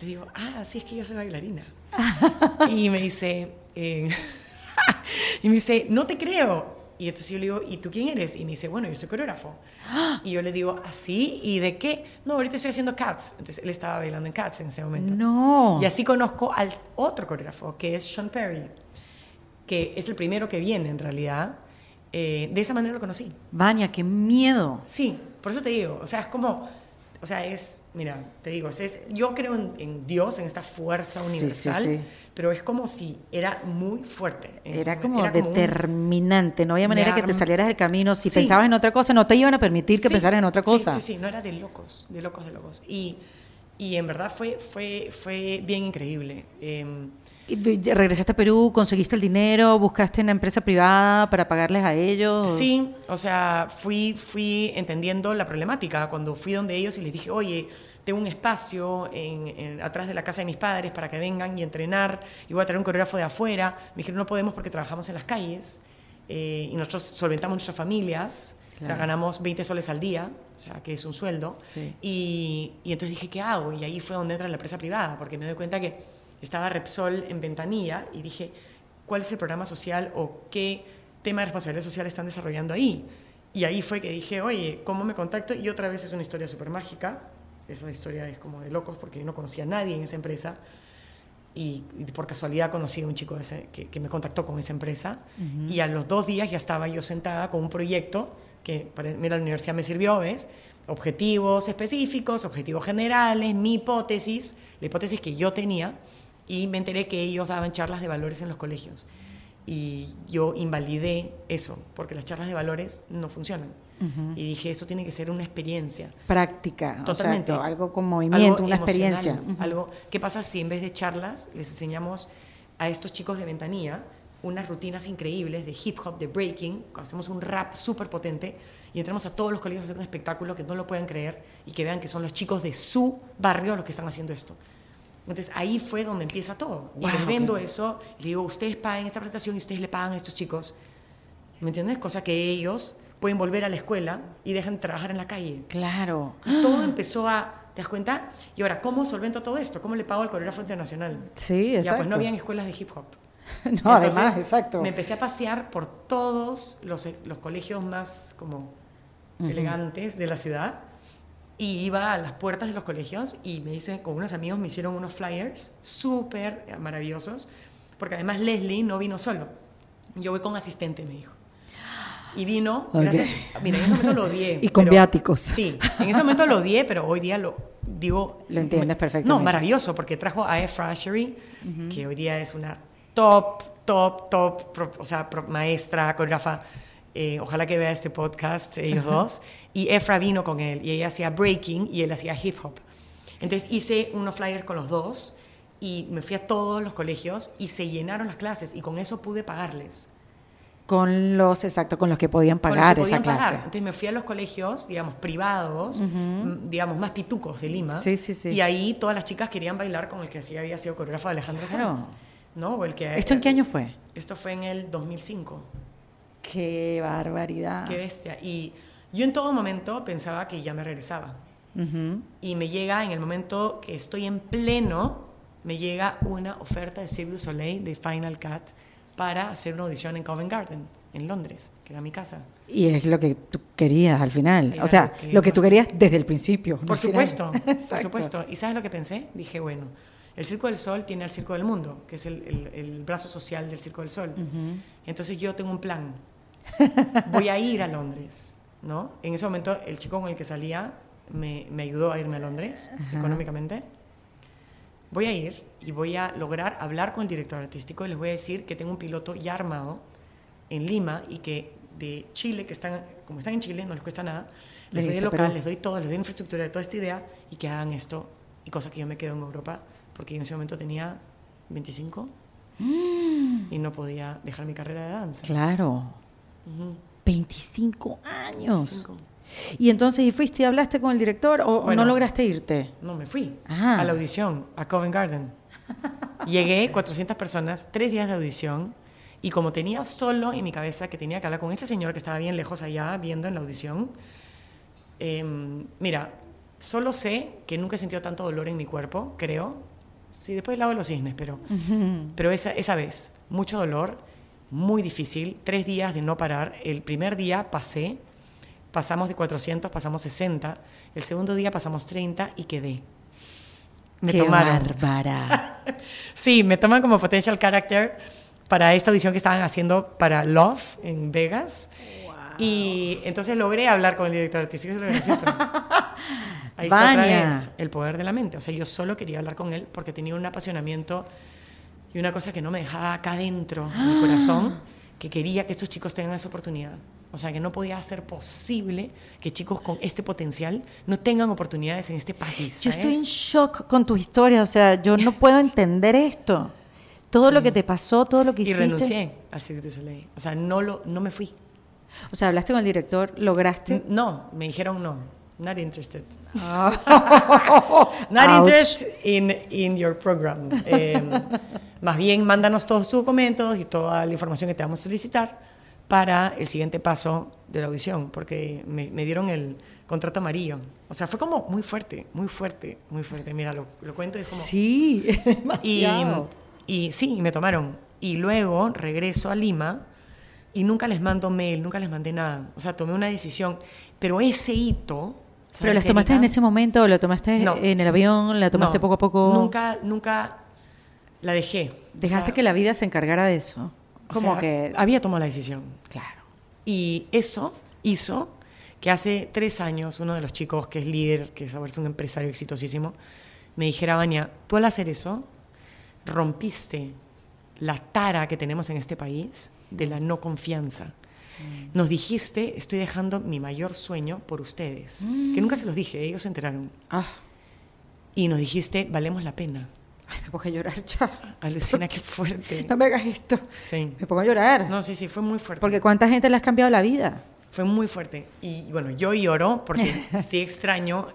Speaker 2: le digo, ah, sí, es que yo soy bailarina. [laughs] y me dice, eh, [laughs] y me dice, no te creo. Y entonces yo le digo, ¿y tú quién eres? Y me dice, bueno, yo soy coreógrafo. Y yo le digo, ¿así? ¿Y de qué? No, ahorita estoy haciendo Cats. Entonces él estaba bailando en Cats en ese momento.
Speaker 1: No.
Speaker 2: Y así conozco al otro coreógrafo, que es Sean Perry, que es el primero que viene en realidad. Eh, de esa manera lo conocí.
Speaker 1: Vania, qué miedo.
Speaker 2: Sí, por eso te digo, o sea, es como, o sea, es, mira, te digo, es, yo creo en, en Dios, en esta fuerza
Speaker 1: Sí, sí,
Speaker 2: universal,
Speaker 1: sí.
Speaker 2: pero es como si era muy fuerte. en ese
Speaker 1: Era como
Speaker 2: un-
Speaker 1: determinante, no había manera que te salieras del camino. Si
Speaker 2: Sí.
Speaker 1: pensabas en otra cosa, no te iban a permitir que
Speaker 2: Sí,
Speaker 1: pensaras en otra
Speaker 2: sí,
Speaker 1: cosa.
Speaker 2: Sí, sí, no era de locos, de locos, de locos. Y, y en verdad fue, fue, fue bien increíble.
Speaker 1: Vi- regresaste a Perú, conseguiste el dinero, buscaste una empresa privada para pagarles a ellos.
Speaker 2: Sí, o sea, fui, fui entendiendo la problemática. Cuando fui donde ellos y les dije, oye, tengo un espacio en, en- atrás de la casa de mis padres para que vengan y entrenar, y voy a traer un coreógrafo de afuera. Me dijeron, no podemos porque trabajamos en las calles eh, y nosotros solventamos nuestras familias. O sea,
Speaker 1: Claro.
Speaker 2: ganamos 20 soles al día, o sea, que es un sueldo.
Speaker 1: Sí.
Speaker 2: Y, y entonces dije, ¿qué hago? Y ahí fue donde entra la empresa privada, porque me doy cuenta que estaba Repsol en ventanilla y dije, ¿cuál es el programa social o qué tema de responsabilidad social están desarrollando ahí? Y ahí fue que dije, oye, ¿cómo me contacto? Y otra vez es una historia súper mágica. Esa historia es como de locos porque yo no conocía a nadie en esa empresa. Y, y por casualidad conocí a un chico ese- que, que me contactó con esa empresa. Y a los dos días ya estaba yo sentada con un proyecto que para mí la universidad me sirvió, ¿ves? Objetivos específicos, objetivos generales, mi hipótesis, la hipótesis que yo tenía. Y me enteré que ellos daban charlas de valores en los colegios. Y yo invalidé eso, porque las charlas de valores no funcionan. Y dije, eso tiene que ser una experiencia.
Speaker 1: Práctica,
Speaker 2: Totalmente.
Speaker 1: o sea, algo con movimiento,
Speaker 2: Algo
Speaker 1: una experiencia. Ujú.
Speaker 2: Algo, ¿Qué pasa si en vez de charlas les enseñamos a estos chicos de ventanilla unas rutinas increíbles de hip hop, de breaking, hacemos un rap súper potente y entramos a todos los colegios a hacer un espectáculo que no lo puedan creer y que vean que son los chicos de su barrio los que están haciendo esto. Entonces ahí fue donde empieza todo. Y les vendo
Speaker 1: qué-
Speaker 2: eso, y le digo, ustedes paguen esta presentación y ustedes le pagan a estos chicos. ¿Me entiendes? Cosa que ellos pueden volver a la escuela y dejan de trabajar en la calle.
Speaker 1: Claro.
Speaker 2: Y todo empezó a, ¿te das cuenta? Y ahora, ¿cómo solvento todo esto? ¿Cómo le pago al coreógrafo internacional?
Speaker 1: Sí,
Speaker 2: Ya,
Speaker 1: exacto.
Speaker 2: pues no habían escuelas de hip hop. [laughs]
Speaker 1: No,
Speaker 2: Entonces,
Speaker 1: además, exacto.
Speaker 2: Me empecé a pasear por todos los, los colegios más como elegantes de la ciudad y iba a las puertas de los colegios y me hice, con unos amigos me hicieron unos flyers súper maravillosos, porque además Leslie no vino solo. Yo voy con asistente, me dijo. Y vino,
Speaker 1: Ok.
Speaker 2: gracias, mira, en ese momento lo odié. [laughs]
Speaker 1: Y con
Speaker 2: pero-
Speaker 1: viáticos.
Speaker 2: Sí, en ese momento lo odié, pero hoy día lo digo...
Speaker 1: Lo entiendes
Speaker 2: me-
Speaker 1: perfectamente.
Speaker 2: No, maravilloso, porque trajo a Efra Ashery, que hoy día es una top, top, top, pro- o sea, pro- maestra, coreógrafa. eh, ojalá que vea este podcast, ellos dos. Y Efra vino con él, y ella hacía breaking y él hacía hip hop. Entonces hice unos flyers con los dos y me fui a todos los colegios y se llenaron las clases y con eso pude pagarles.
Speaker 1: Con los, exacto, con los que podían pagar
Speaker 2: que
Speaker 1: esa
Speaker 2: podían
Speaker 1: clase.
Speaker 2: pagar. Entonces me fui a los colegios, digamos, privados, m- digamos, más pitucos de Lima.
Speaker 1: Sí, sí, sí.
Speaker 2: Y ahí todas las chicas querían bailar con el que así había sido coreógrafo de Alejandro
Speaker 1: Claro.
Speaker 2: Sanz. ¿No? O el que,
Speaker 1: ¿Esto en qué año fue?
Speaker 2: Esto fue en el 2005.
Speaker 1: Qué barbaridad.
Speaker 2: Qué bestia. Y yo en todo momento pensaba que ya me regresaba. Y me llega en el momento que estoy en pleno, me llega una oferta de Cirque du Soleil de Final Cut para hacer una audición en Covent Garden, en Londres, que era mi casa.
Speaker 1: Y es lo que tú querías al final.
Speaker 2: Era
Speaker 1: o sea,
Speaker 2: lo que-
Speaker 1: lo que tú querías desde el principio.
Speaker 2: Por supuesto, [laughs] por supuesto. ¿Y sabes lo que pensé? Dije, bueno, el Circo del Sol tiene al Circo del Mundo, que es el, el- el brazo social del Circo del Sol. Entonces yo tengo un plan. Voy a ir a Londres, ¿no? En ese momento el chico con el que salía me, me ayudó a irme a Londres económicamente. Voy a ir y voy a lograr hablar con el director artístico y les voy a decir que tengo un piloto ya armado en Lima y que de Chile, que están, como están en Chile, no les cuesta nada, les doy
Speaker 1: Venirse
Speaker 2: el local, les doy todo, les doy infraestructura de toda esta idea y que hagan esto y cosa que yo me quedo en Europa porque en ese momento tenía 25 y no podía dejar mi carrera de danza.
Speaker 1: Claro. 25 años.
Speaker 2: 25.
Speaker 1: Y entonces, ¿y fuiste y hablaste con el director o-
Speaker 2: Bueno.
Speaker 1: no lograste irte?
Speaker 2: No, me fui
Speaker 1: Ah.
Speaker 2: a la audición, a Covent Garden. [laughs] Llegué, 400 personas, tres días de audición, y como tenía solo en mi cabeza que tenía que hablar con ese señor que estaba bien lejos allá, viendo en la audición, em, mira, solo sé que nunca he sentido tanto dolor en mi cuerpo, creo. Sí, después el lago de los cisnes, pero, pero esa, esa vez, mucho dolor, muy difícil, tres días de no parar. El primer día pasé, pasamos de 400, pasamos 60, el segundo día pasamos 30 y quedé. Me
Speaker 1: Qué
Speaker 2: tomaron.
Speaker 1: bárbara. [laughs]
Speaker 2: Sí, me toman como potential character para esta audición que estaban haciendo para Love en Vegas. Y entonces logré hablar con el director artístico, es lo gracioso. [laughs] Ahí está otra
Speaker 1: Vania.
Speaker 2: vez el poder de la mente. O sea, yo solo quería hablar con él porque tenía un apasionamiento y una cosa que no me dejaba acá dentro, en mi corazón, que quería que estos chicos tengan esa oportunidad. O sea, que no podía ser posible que chicos con este potencial no tengan oportunidades en este país.
Speaker 1: Yo estoy en shock con tu historia, o sea, yo no puedo entender esto. Todo lo que te pasó, todo lo que
Speaker 2: Y
Speaker 1: hiciste.
Speaker 2: renuncié al Cirque du Soleil. O sea, no, lo, no me fui.
Speaker 1: O sea, hablaste con el director, lograste.
Speaker 2: No, me dijeron no. Not interested. [laughs] Not interested in, in your program. Eh, más bien, mándanos todos tus documentos y toda la información que te vamos a solicitar para el siguiente paso de la audición, porque me, me dieron el contrato amarillo. O sea, fue como muy fuerte, muy fuerte, muy fuerte. Mira, lo, lo cuento es como...
Speaker 1: Sí, [laughs]
Speaker 2: Y, y sí, me tomaron. Y luego regreso a Lima y nunca les mando mail, nunca les mandé nada. O sea, tomé una decisión. Pero ese hito...
Speaker 1: ¿Pero
Speaker 2: ¿sabes,
Speaker 1: las tomaste en ese momento o lo tomaste
Speaker 2: No.
Speaker 1: en el avión? ¿La tomaste
Speaker 2: No,
Speaker 1: poco a poco?
Speaker 2: Nunca, nunca la dejé. O
Speaker 1: Dejaste
Speaker 2: sea,
Speaker 1: que la vida se encargara de eso.
Speaker 2: o
Speaker 1: Como
Speaker 2: sea,
Speaker 1: que.
Speaker 2: Había tomado la decisión.
Speaker 1: Claro.
Speaker 2: Y eso hizo que hace tres años uno de los chicos que es líder, que es un empresario exitosísimo, me dijera, Vania, tú al hacer eso rompiste la tara que tenemos en este país de la no confianza. Nos dijiste, estoy dejando mi mayor sueño por ustedes, que nunca se los dije, ellos se enteraron.
Speaker 1: Ah,
Speaker 2: Y nos dijiste, valemos la pena.
Speaker 1: ay, me pongo a llorar ya.
Speaker 2: Alucina, qué fuerte.
Speaker 1: No me hagas esto.
Speaker 2: Sí.
Speaker 1: Me pongo a llorar.
Speaker 2: No, sí, sí, fue muy fuerte.
Speaker 1: Porque ¿cuánta gente le has cambiado la vida?
Speaker 2: Fue muy fuerte. Y bueno, yo lloro porque [laughs] sí extraño,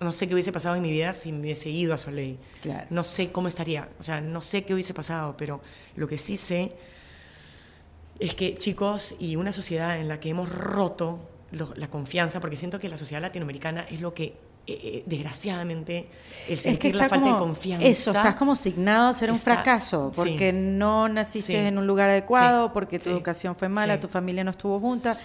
Speaker 2: no sé qué hubiese pasado en mi vida si me hubiese ido a Soleil.
Speaker 1: Claro.
Speaker 2: No sé cómo estaría, o sea, no sé qué hubiese pasado, pero lo que sí sé es que chicos y una sociedad en la que hemos roto lo- la confianza, porque siento que la sociedad latinoamericana es lo que, eh, eh, desgraciadamente, el
Speaker 1: Es que
Speaker 2: la
Speaker 1: está
Speaker 2: falta
Speaker 1: como,
Speaker 2: de confianza.
Speaker 1: Eso, estás como signado a ser un
Speaker 2: está-
Speaker 1: fracaso, porque
Speaker 2: sí.
Speaker 1: no naciste
Speaker 2: Sí.
Speaker 1: en un lugar adecuado,
Speaker 2: Sí.
Speaker 1: porque tu educación fue mala, tu familia no estuvo junta,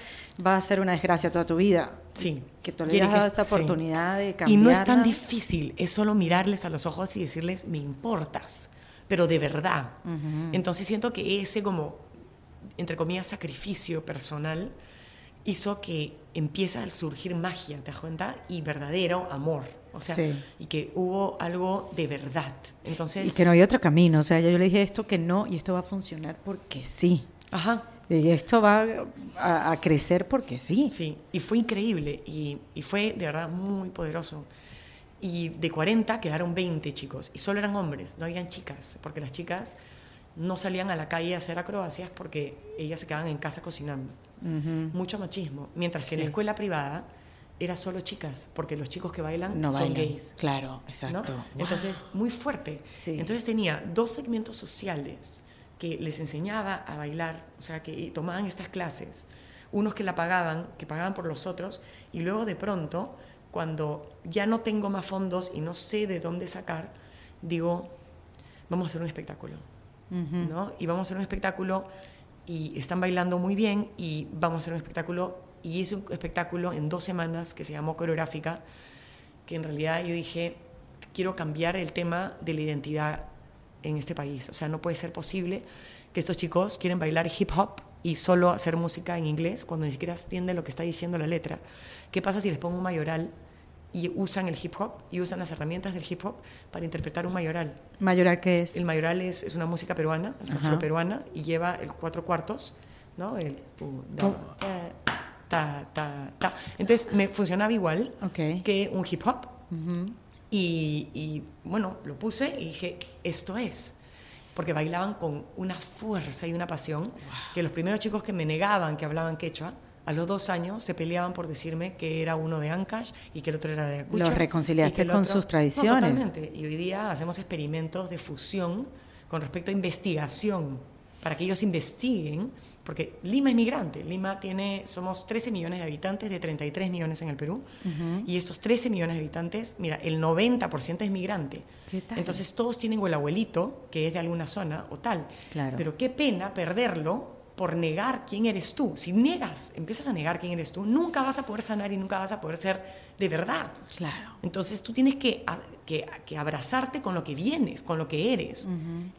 Speaker 1: va a ser una desgracia toda tu vida.
Speaker 2: Sí.
Speaker 1: Que tú le dado esa oportunidad de
Speaker 2: Y
Speaker 1: cambiar.
Speaker 2: no es tan difícil, es solo mirarles a los ojos y decirles, me importas, pero de verdad. Entonces siento que ese como, entre comillas, sacrificio personal hizo que empieza a surgir magia, ¿te das cuenta? Y verdadero amor. O sea,
Speaker 1: Sí.
Speaker 2: y que hubo algo de verdad. Entonces,
Speaker 1: Y que no hay otro camino. O sea, yo, yo le dije esto que no, y esto va a funcionar porque sí.
Speaker 2: Ajá.
Speaker 1: Y esto va a, a crecer porque sí.
Speaker 2: Sí, y fue increíble y, y fue de verdad muy poderoso. Y de 40 quedaron 20 chicos y solo eran hombres, no habían chicas, porque las chicas no salían a la calle a hacer acrobacias porque ellas se quedaban en casa cocinando. Mucho machismo. Mientras que en la escuela privada era solo chicas, porque los chicos que bailan
Speaker 1: No
Speaker 2: son
Speaker 1: bailan.
Speaker 2: gays.
Speaker 1: Claro,
Speaker 2: ¿no?
Speaker 1: exacto.
Speaker 2: Entonces, muy fuerte.
Speaker 1: Sí.
Speaker 2: Entonces tenía dos segmentos sociales que les enseñaba a bailar, o sea, que tomaban estas clases, unos que la pagaban, que pagaban por los otros, y luego de pronto, cuando ya no tengo más fondos y no sé de dónde sacar, digo, vamos a hacer un espectáculo, ¿no? Y vamos a hacer un espectáculo y están bailando muy bien y vamos a hacer un espectáculo y hice un espectáculo en dos semanas que se llamó coreográfica que en realidad yo dije quiero cambiar el tema de la identidad en este país. O sea no puede ser posible que estos chicos quieren bailar hip hop y solo hacer música en inglés cuando ni siquiera entienden lo que está diciendo la letra. Qué pasa si les pongo un mayoral y usan el hip hop y usan las herramientas del hip hop para interpretar un mayoral
Speaker 1: ¿Mayoral qué es?
Speaker 2: el mayoral es, es una música peruana, es afroperuana, y lleva el cuatro cuartos, ¿no? El da, ta, ta, ta, ta. Entonces me funcionaba igual
Speaker 1: Ok.
Speaker 2: que un hip hop. y, y, bueno, lo puse y dije, esto es. Porque bailaban con una fuerza y una pasión que los primeros chicos que me negaban que hablaban quechua, a los dos años se peleaban por decirme que era uno de Ancash y que el otro era de Ayacucho.
Speaker 1: Los reconciliaste con
Speaker 2: otro-
Speaker 1: sus
Speaker 2: No,
Speaker 1: tradiciones.
Speaker 2: totalmente. Y hoy día hacemos experimentos de fusión con respecto a investigación, para que ellos investiguen, porque Lima es migrante. Lima tiene, somos 13 millones de habitantes de 33 millones en el Perú. Y estos 13 millones de habitantes, mira, el 90% es migrante.
Speaker 1: ¿Qué tal?
Speaker 2: Entonces todos tienen o el abuelito, que es de alguna zona o tal.
Speaker 1: Claro.
Speaker 2: Pero qué pena perderlo por negar quién eres tú. Si negas, empiezas a negar quién eres tú, nunca vas a poder sanar y nunca vas a poder ser de verdad.
Speaker 1: Claro.
Speaker 2: Entonces tú tienes que, que, que abrazarte con lo que vienes, con lo que eres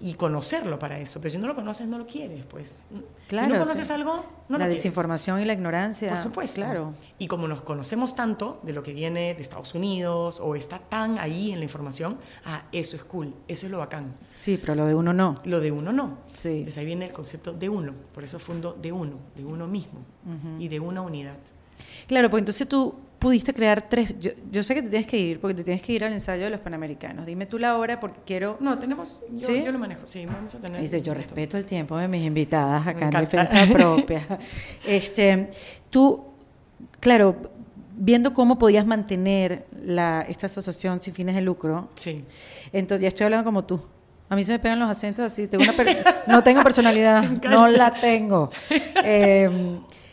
Speaker 2: y conocerlo para eso. Pero si no lo conoces, no lo quieres. Pues
Speaker 1: Claro,
Speaker 2: si no conoces
Speaker 1: sí.
Speaker 2: algo, no lo
Speaker 1: la
Speaker 2: quieres.
Speaker 1: desinformación y la ignorancia.
Speaker 2: Por supuesto.
Speaker 1: Claro.
Speaker 2: Y como nos conocemos tanto de lo que viene de Estados Unidos o está tan ahí en la información, ah, eso es cool, eso es lo bacán.
Speaker 1: Sí, pero lo de uno no.
Speaker 2: Lo de uno no.
Speaker 1: Sí.
Speaker 2: Entonces ahí viene el concepto de uno. Por eso fundo de uno, de uno mismo y de una unidad.
Speaker 1: Claro, porque entonces tú pudiste crear tres. Yo, yo sé que te tienes que ir, porque te tienes que ir al ensayo de los Panamericanos. Dime tú la hora, porque quiero.
Speaker 2: No, tenemos, yo,
Speaker 1: ¿Sí?
Speaker 2: yo lo manejo, sí, vamos a tener.
Speaker 1: Dice, yo respeto el tiempo de mis invitadas acá en defensa [laughs] propia. Este, tú, claro, viendo cómo podías mantener la, esta asociación sin fines de lucro,
Speaker 2: Sí.
Speaker 1: entonces ya estoy hablando como tú. A mí se me pegan los acentos así. Tengo una no tengo personalidad, [laughs] no la tengo. Eh, [laughs]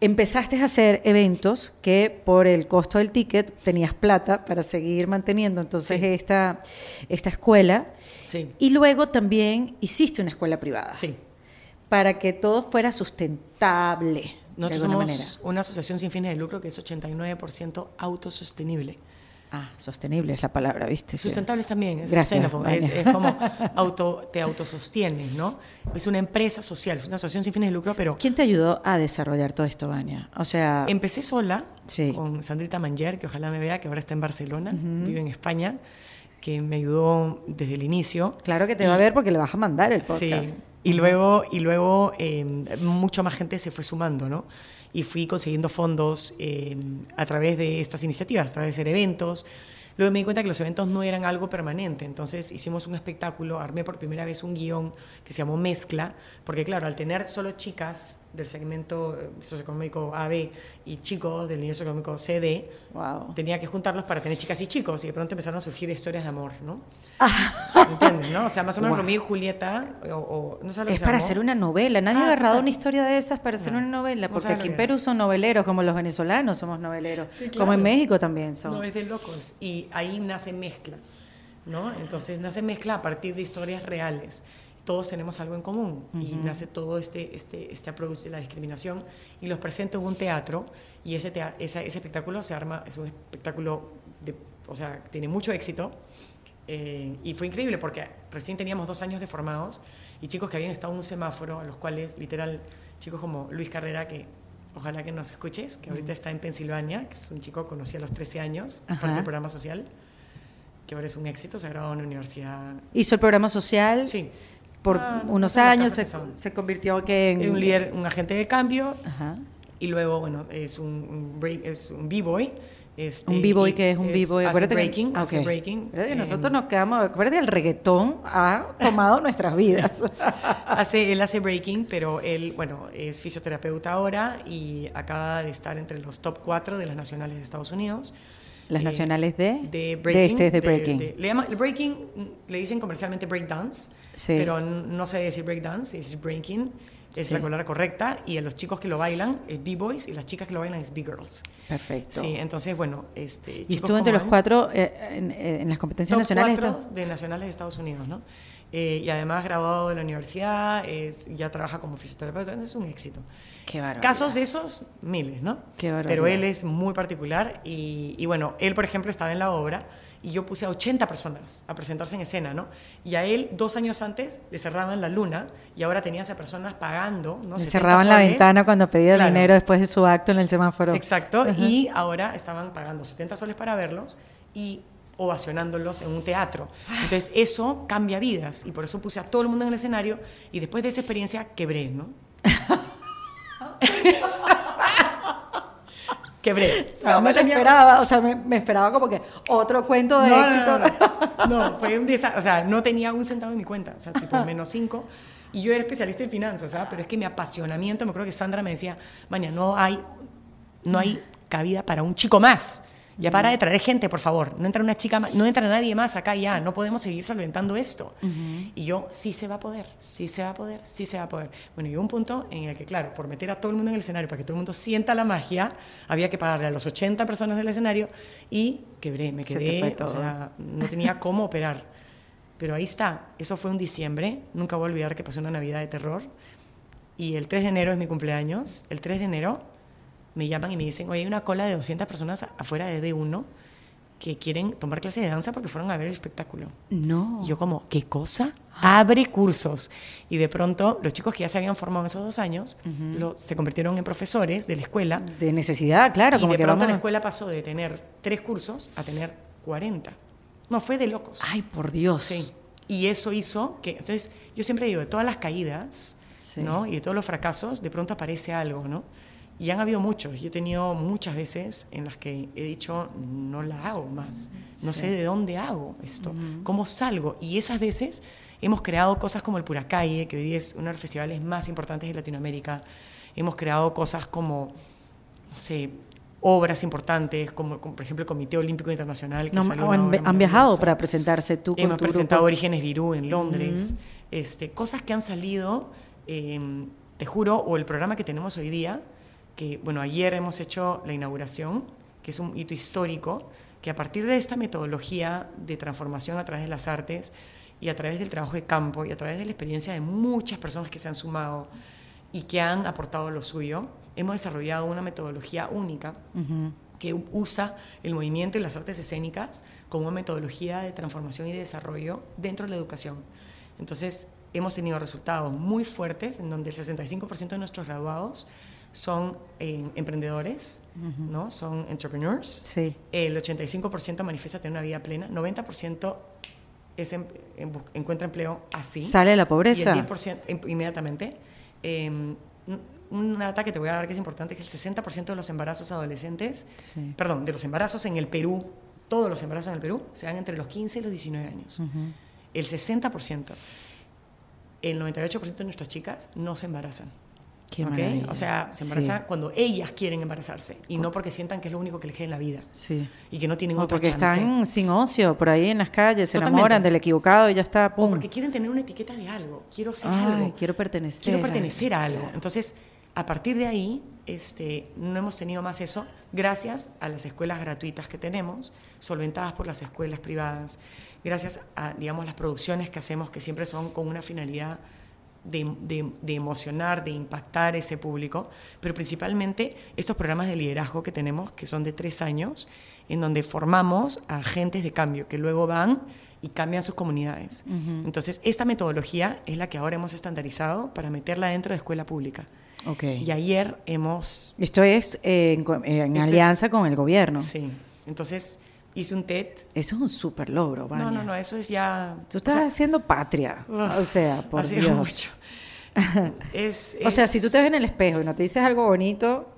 Speaker 1: empezaste a hacer eventos que por el costo del ticket tenías plata para seguir manteniendo entonces
Speaker 2: Sí.
Speaker 1: esta, esta escuela.
Speaker 2: Sí.
Speaker 1: Y luego también hiciste una escuela privada
Speaker 2: Sí.
Speaker 1: para que todo fuera sustentable de
Speaker 2: Nosotros
Speaker 1: alguna
Speaker 2: somos
Speaker 1: manera.
Speaker 2: una asociación sin fines de lucro que es 89% autosostenible.
Speaker 1: Ah, sostenible es la palabra, ¿viste? Sí.
Speaker 2: Sustentables también, es
Speaker 1: Gracias,
Speaker 2: sustainable, es, es como [laughs] auto, te autosostienes, ¿no? Es una empresa social, es una asociación sin fines de lucro, pero
Speaker 1: ¿Quién te ayudó a desarrollar todo esto, Vania? O sea,
Speaker 2: empecé sola
Speaker 1: Sí.
Speaker 2: con Sandrita Manger, que ojalá me vea, que ahora está en Barcelona, vive en España, que me ayudó desde el inicio.
Speaker 1: claro que te va a ver porque le vas a mandar el
Speaker 2: Sí,
Speaker 1: podcast.
Speaker 2: y luego, y luego eh, mucho más gente se fue sumando, ¿no? Y fui consiguiendo fondos eh, a través de estas iniciativas, a través de eventos. Luego me di cuenta que los eventos no eran algo permanente, entonces hicimos un espectáculo, armé por primera vez un guion que se llamó Mezcla, porque claro, al tener solo chicas del segmento eh, socioeconómico AB y chicos del nivel socioeconómico CD,
Speaker 1: Wow.
Speaker 2: tenía que juntarlos para tener chicas y chicos, y de pronto empezaron a surgir historias de amor, ¿no?
Speaker 1: Ah.
Speaker 2: ¿Entiendes, no? O sea, más o menos
Speaker 1: Wow.
Speaker 2: Romeo y Julieta, o, o- ¿no sabes lo
Speaker 1: Es para hacer una novela. Nadie ha
Speaker 2: Ah,
Speaker 1: agarrado
Speaker 2: total.
Speaker 1: una historia de esas para hacer
Speaker 2: No.
Speaker 1: una novela,
Speaker 2: No
Speaker 1: porque aquí en. Perú son noveleros, como los venezolanos somos noveleros,
Speaker 2: Sí,
Speaker 1: como en
Speaker 2: claro.
Speaker 1: México también son.
Speaker 2: No, es de locos. Y ahí nace mezcla, ¿no? Entonces nace mezcla a partir de historias reales. Todos tenemos algo en común y nace todo este, este, este approach de la discriminación y los presento en un teatro y ese, tea- esa- ese espectáculo se arma, es un espectáculo, de, o sea, tiene mucho éxito eh, y fue increíble porque recién teníamos dos años de formados y chicos que habían estado en un semáforo, a los cuales literal, chicos como Luis Carrera, que ojalá que nos escuches, que ahorita está en Pensilvania, que es un chico que conocí a los 13 años, parte
Speaker 1: Ajá.
Speaker 2: del programa social, que ahora es un éxito, se ha graduado en la universidad.
Speaker 1: Hizo el programa social
Speaker 2: Sí,
Speaker 1: por
Speaker 2: Ah,
Speaker 1: unos años, se, se convirtió que en...
Speaker 2: un líder, un agente de cambio
Speaker 1: Ajá.
Speaker 2: y luego, bueno, es un, es un b-boy Este,
Speaker 1: un b-boy que es un b-boy. Acuérdate que-
Speaker 2: breaking,
Speaker 1: Ah,
Speaker 2: hace
Speaker 1: ok.
Speaker 2: breaking.
Speaker 1: Acuérdate que
Speaker 2: em,
Speaker 1: nosotros nos quedamos, acuérdate el reggaetón ha [laughs] tomado nuestras vidas. [laughs]
Speaker 2: hace, él hace breaking, pero él, bueno, es fisioterapeuta ahora y acaba de estar entre los top 4 de las nacionales de Estados Unidos.
Speaker 1: Las
Speaker 2: Eh,
Speaker 1: nacionales de
Speaker 2: de breaking.
Speaker 1: este es de breaking.
Speaker 2: le llama, el breaking mm, le dicen comercialmente breakdance,
Speaker 1: Sí.
Speaker 2: pero no sé decir breakdance, es breaking. Es
Speaker 1: Sí.
Speaker 2: la palabra correcta y a los chicos que lo bailan es b-boys y las chicas que lo bailan es b-girls.
Speaker 1: Perfecto.
Speaker 2: Sí, entonces, bueno, este,
Speaker 1: y estuvo entre los cuatro eh, en, eh, en las competencias nacionales.
Speaker 2: cuatro de nacionales de Estados Unidos, ¿no? Eh, y además graduado de la universidad, es- ya trabaja como fisioterapeuta, entonces es un éxito.
Speaker 1: Qué.
Speaker 2: Casos de esos, miles, ¿no?
Speaker 1: Qué.
Speaker 2: Pero él es muy particular y, y bueno, él, por ejemplo, estaba en la obra y yo puse a 80 personas a presentarse en escena, ¿no? Y a él, dos años antes, le cerraban la luna y ahora tenía a personas pagando, ¿no?
Speaker 1: Le
Speaker 2: 70
Speaker 1: cerraban la
Speaker 2: soles.
Speaker 1: ventana cuando pedía
Speaker 2: Claro.
Speaker 1: dinero después de su acto en el semáforo.
Speaker 2: Exacto, y ahora estaban pagando 70 soles para verlos y ovacionándolos en un teatro. Entonces eso cambia vidas y por eso puse a todo el mundo en el escenario y después de esa experiencia quebré, ¿no? [laughs] quebré. O sea,
Speaker 1: No me lo
Speaker 2: tenía-
Speaker 1: esperaba, o sea, me, me esperaba como que otro cuento de
Speaker 2: no,
Speaker 1: éxito.
Speaker 2: No, no. [laughs] No, fue un desastre. O sea, no tenía un centavo en mi cuenta. O sea, tipo menos cinco. Y yo era especialista en finanzas, ¿sabes? Pero es que mi apasionamiento, me acuerdo que Sandra me decía, Maña, no hay, no hay cabida para un chico más. Ya para de traer gente, por favor. No entra una chica más, no entra nadie más acá ya. No podemos seguir solventando esto. Y yo, sí se va a poder, sí se va a poder, sí se va a poder. Bueno, y un punto en el que, claro, por meter a todo el mundo en el escenario, para que todo el mundo sienta la magia, había que pagarle a los 80 personas del escenario y quebré, me
Speaker 1: Se
Speaker 2: quedé, o sea, no tenía [laughs] cómo operar. Pero ahí está, eso fue un diciembre, nunca voy a olvidar que pasó una Navidad de terror. Y el 3 de enero es mi cumpleaños. El 3 de enero me llaman y me dicen, oye, hay una cola de 200 personas afuera de D1 que quieren tomar clases de danza porque fueron a ver el espectáculo.
Speaker 1: No.
Speaker 2: Y yo como, ¿qué cosa? Abre cursos. Y de pronto los chicos que ya se habían formado en esos dos años lo- se convirtieron en profesores de la escuela.
Speaker 1: De necesidad, claro,
Speaker 2: y
Speaker 1: como
Speaker 2: de
Speaker 1: que
Speaker 2: pronto
Speaker 1: vamos
Speaker 2: la escuela pasó de tener tres cursos a tener 40. No, fue de locos.
Speaker 1: Ay, por Dios.
Speaker 2: Sí. Y eso hizo que, entonces, yo siempre digo, de todas las caídas,
Speaker 1: Sí.
Speaker 2: ¿no? Y de todos los fracasos, de pronto aparece algo, ¿no? Y han habido muchos. Yo he tenido muchas veces en las que he dicho, no la hago más. No sé de dónde hago esto. ¿Cómo salgo? Y esas veces hemos creado cosas como el Puracalle, que hoy es uno de los festivales más importantes de Latinoamérica. Hemos creado cosas como, no sé, obras importantes, como, como, por ejemplo el Comité Olímpico Internacional. Que
Speaker 1: No,
Speaker 2: salió
Speaker 1: han, viajado para presentarse tú con
Speaker 2: Hemos
Speaker 1: tu
Speaker 2: presentado
Speaker 1: grupo.
Speaker 2: Orígenes Virú en Londres. este, cosas que han salido, eh, te juro, o el programa que tenemos hoy día, que, bueno, ayer hemos hecho la inauguración, que es un hito histórico, que a partir de esta metodología de transformación a través de las artes y a través del trabajo de campo y a través de la experiencia de muchas personas que se han sumado y que han aportado lo suyo, hemos desarrollado una metodología única que usa el movimiento y las artes escénicas como una metodología de transformación y de desarrollo dentro de la educación. Entonces, hemos tenido resultados muy fuertes en donde el 65% de nuestros graduados son eh, emprendedores, ¿no? son entrepreneurs.
Speaker 1: Sí.
Speaker 2: El 85% manifiesta tener una vida plena, 90% es em- em- encuentra empleo así.
Speaker 1: Sale de la pobreza.
Speaker 2: Y el 10% em- inmediatamente. Eh, un- una data que te voy a dar que es importante, que el 60% de los embarazos adolescentes,
Speaker 1: Sí.
Speaker 2: perdón, de los embarazos en el Perú, todos los embarazos en el Perú, se dan entre los 15 y los 19 años. El 60%, el 98% de nuestras chicas no se embarazan.
Speaker 1: Qué.
Speaker 2: O sea, se
Speaker 1: Sí.
Speaker 2: embarazan cuando ellas quieren embarazarse y no porque sientan que es lo único que les queda en la vida
Speaker 1: Sí.
Speaker 2: y que no tienen
Speaker 1: O
Speaker 2: otra
Speaker 1: porque
Speaker 2: chance.
Speaker 1: están sin ocio por ahí en las calles, se
Speaker 2: Totalmente.
Speaker 1: enamoran del equivocado y ya está,
Speaker 2: O
Speaker 1: pum.
Speaker 2: porque quieren tener una etiqueta de algo. Quiero ser
Speaker 1: Ay,
Speaker 2: algo.
Speaker 1: quiero pertenecer
Speaker 2: Quiero pertenecer a algo. Entonces, a partir de ahí, este, no hemos tenido más eso gracias a las escuelas gratuitas que tenemos, solventadas por las escuelas privadas, gracias a, digamos, las producciones que hacemos que siempre son con una finalidad de, de- de emocionar, de impactar ese público, pero principalmente estos programas de liderazgo que tenemos, que son de tres años, en donde formamos a agentes de cambio que luego van y cambian sus comunidades. Entonces, esta metodología es la que ahora hemos estandarizado para meterla dentro de escuela pública.
Speaker 1: Ok.
Speaker 2: Y ayer hemos...
Speaker 1: Esto es eh, en, co- en
Speaker 2: Esto es-
Speaker 1: alianza con el gobierno.
Speaker 2: Sí. Entonces, hice un TED.
Speaker 1: Eso es un súper logro, Vania.
Speaker 2: No, no, no, eso es ya...
Speaker 1: Tú
Speaker 2: o
Speaker 1: estás
Speaker 2: sea,
Speaker 1: haciendo patria. o sea, por Dios.
Speaker 2: mucho. [laughs] es,
Speaker 1: O sea, si tú te ves en el espejo y no te dices algo bonito,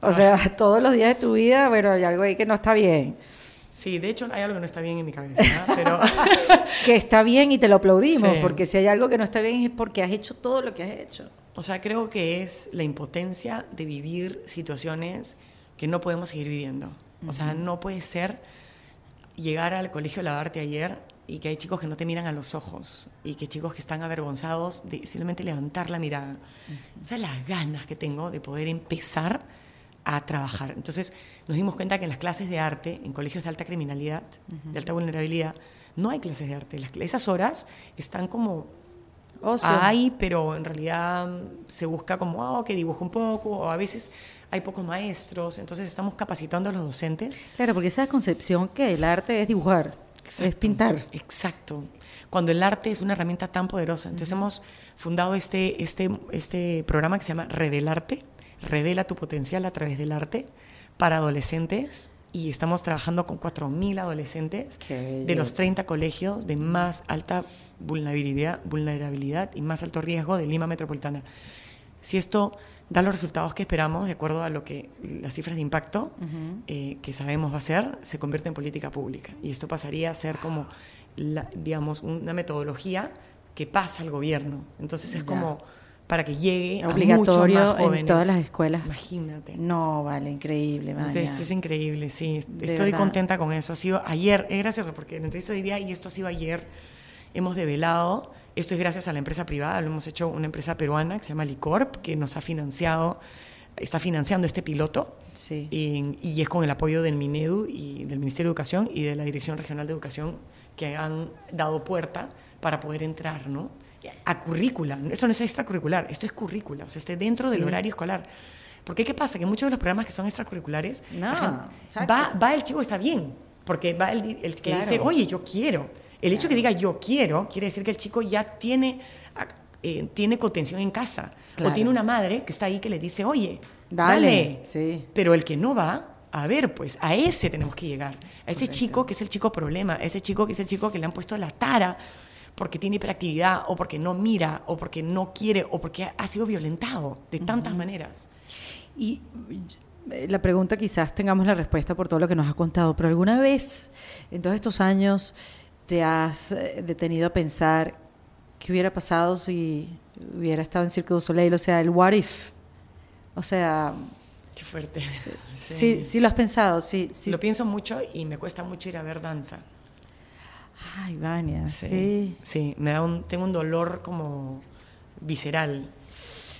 Speaker 1: O sea, [laughs] todos los días de tu vida, bueno, hay algo ahí que no está bien.
Speaker 2: Sí, de hecho hay algo que no está bien en mi cabeza, ¿no? pero [laughs]
Speaker 1: Que está bien y te lo aplaudimos,
Speaker 2: Sí.
Speaker 1: porque si hay algo que no está bien es porque has hecho todo lo que has hecho.
Speaker 2: O sea, creo que es la impotencia de vivir situaciones que no podemos seguir viviendo. O sea, no puede ser llegar al colegio lavarte ayer y que hay chicos que no te miran a los ojos y que chicos que están avergonzados de simplemente levantar la mirada. Esas son las ganas que tengo de poder empezar a trabajar. Entonces, nos dimos cuenta que en las clases de arte, en colegios de alta criminalidad, de alta vulnerabilidad, no hay clases de arte. Las, esas horas están como
Speaker 1: Ocio.
Speaker 2: hay, pero en realidad se busca como, oh, que dibujo un poco, o a veces hay pocos maestros, entonces estamos capacitando a los docentes.
Speaker 1: Claro, porque esa concepción que el arte es dibujar, es pintar.
Speaker 2: Exacto. Cuando el arte es una herramienta tan poderosa. Entonces hemos fundado este, este, este programa que se llama Revelarte, Revela tu potencial a través del arte para adolescentes y estamos trabajando con 4.000 adolescentes de los
Speaker 1: belleza.
Speaker 2: 30 colegios de más alta vulnerabilidad, vulnerabilidad y más alto riesgo de Lima Metropolitana. Si esto da los resultados que esperamos, de acuerdo a lo que las cifras de impacto eh, que sabemos va a ser, se convierte en política pública. Y esto pasaría a ser como, la- digamos, una metodología que pasa al gobierno. Entonces es
Speaker 1: Ya.
Speaker 2: como para que llegue a
Speaker 1: Obligatorio
Speaker 2: muchos más
Speaker 1: en
Speaker 2: jóvenes.
Speaker 1: todas las escuelas.
Speaker 2: Imagínate.
Speaker 1: No, vale, increíble.
Speaker 2: Entonces es increíble, sí.
Speaker 1: De
Speaker 2: Estoy
Speaker 1: verdad.
Speaker 2: contenta con eso. Ha sido ayer, es gracioso porque la entrevista hoy día y esto ha sido ayer, hemos develado, esto es gracias a la empresa privada, lo hemos hecho una empresa peruana que se llama Licorp, que nos ha financiado, está financiando este piloto.
Speaker 1: Sí.
Speaker 2: Y, y es con el apoyo del Minedu y del Ministerio de Educación y de la Dirección Regional de Educación que han dado puerta para poder entrar, ¿no? A currícula. Esto no es extracurricular, esto es currícula, o sea, esté dentro del
Speaker 1: Sí.
Speaker 2: horario escolar. Porque ¿qué pasa? Que muchos de los programas que son extracurriculares,
Speaker 1: No,
Speaker 2: va, va el chico está bien, porque va el, el que
Speaker 1: Claro.
Speaker 2: dice, oye, yo quiero. El hecho que diga yo quiero quiere decir que el chico ya tiene, eh, tiene contención en casa.
Speaker 1: Claro.
Speaker 2: O tiene una madre que está ahí que le dice, oye,
Speaker 1: Dale,
Speaker 2: dale.
Speaker 1: sí.
Speaker 2: Pero el que no va, a ver, pues a ese tenemos que llegar. A ese chico que es el chico problema, a ese chico que es el chico que le han puesto la tara porque tiene hiperactividad o porque no mira o porque no quiere o porque ha sido violentado de tantas maneras.
Speaker 1: Y eh, la pregunta quizás tengamos la respuesta por todo lo que nos has contado, pero ¿alguna vez en todos estos años te has eh, detenido a pensar qué hubiera pasado si hubiera estado en Cirque du Soleil? O sea, el what if. O sea,
Speaker 2: Qué fuerte. [laughs]
Speaker 1: sí, sí, lo has pensado, sí, sí.
Speaker 2: Lo pienso mucho y me cuesta mucho ir a ver danza.
Speaker 1: Ay, Vania, sí.
Speaker 2: Sí, sí, me da un, tengo un dolor como visceral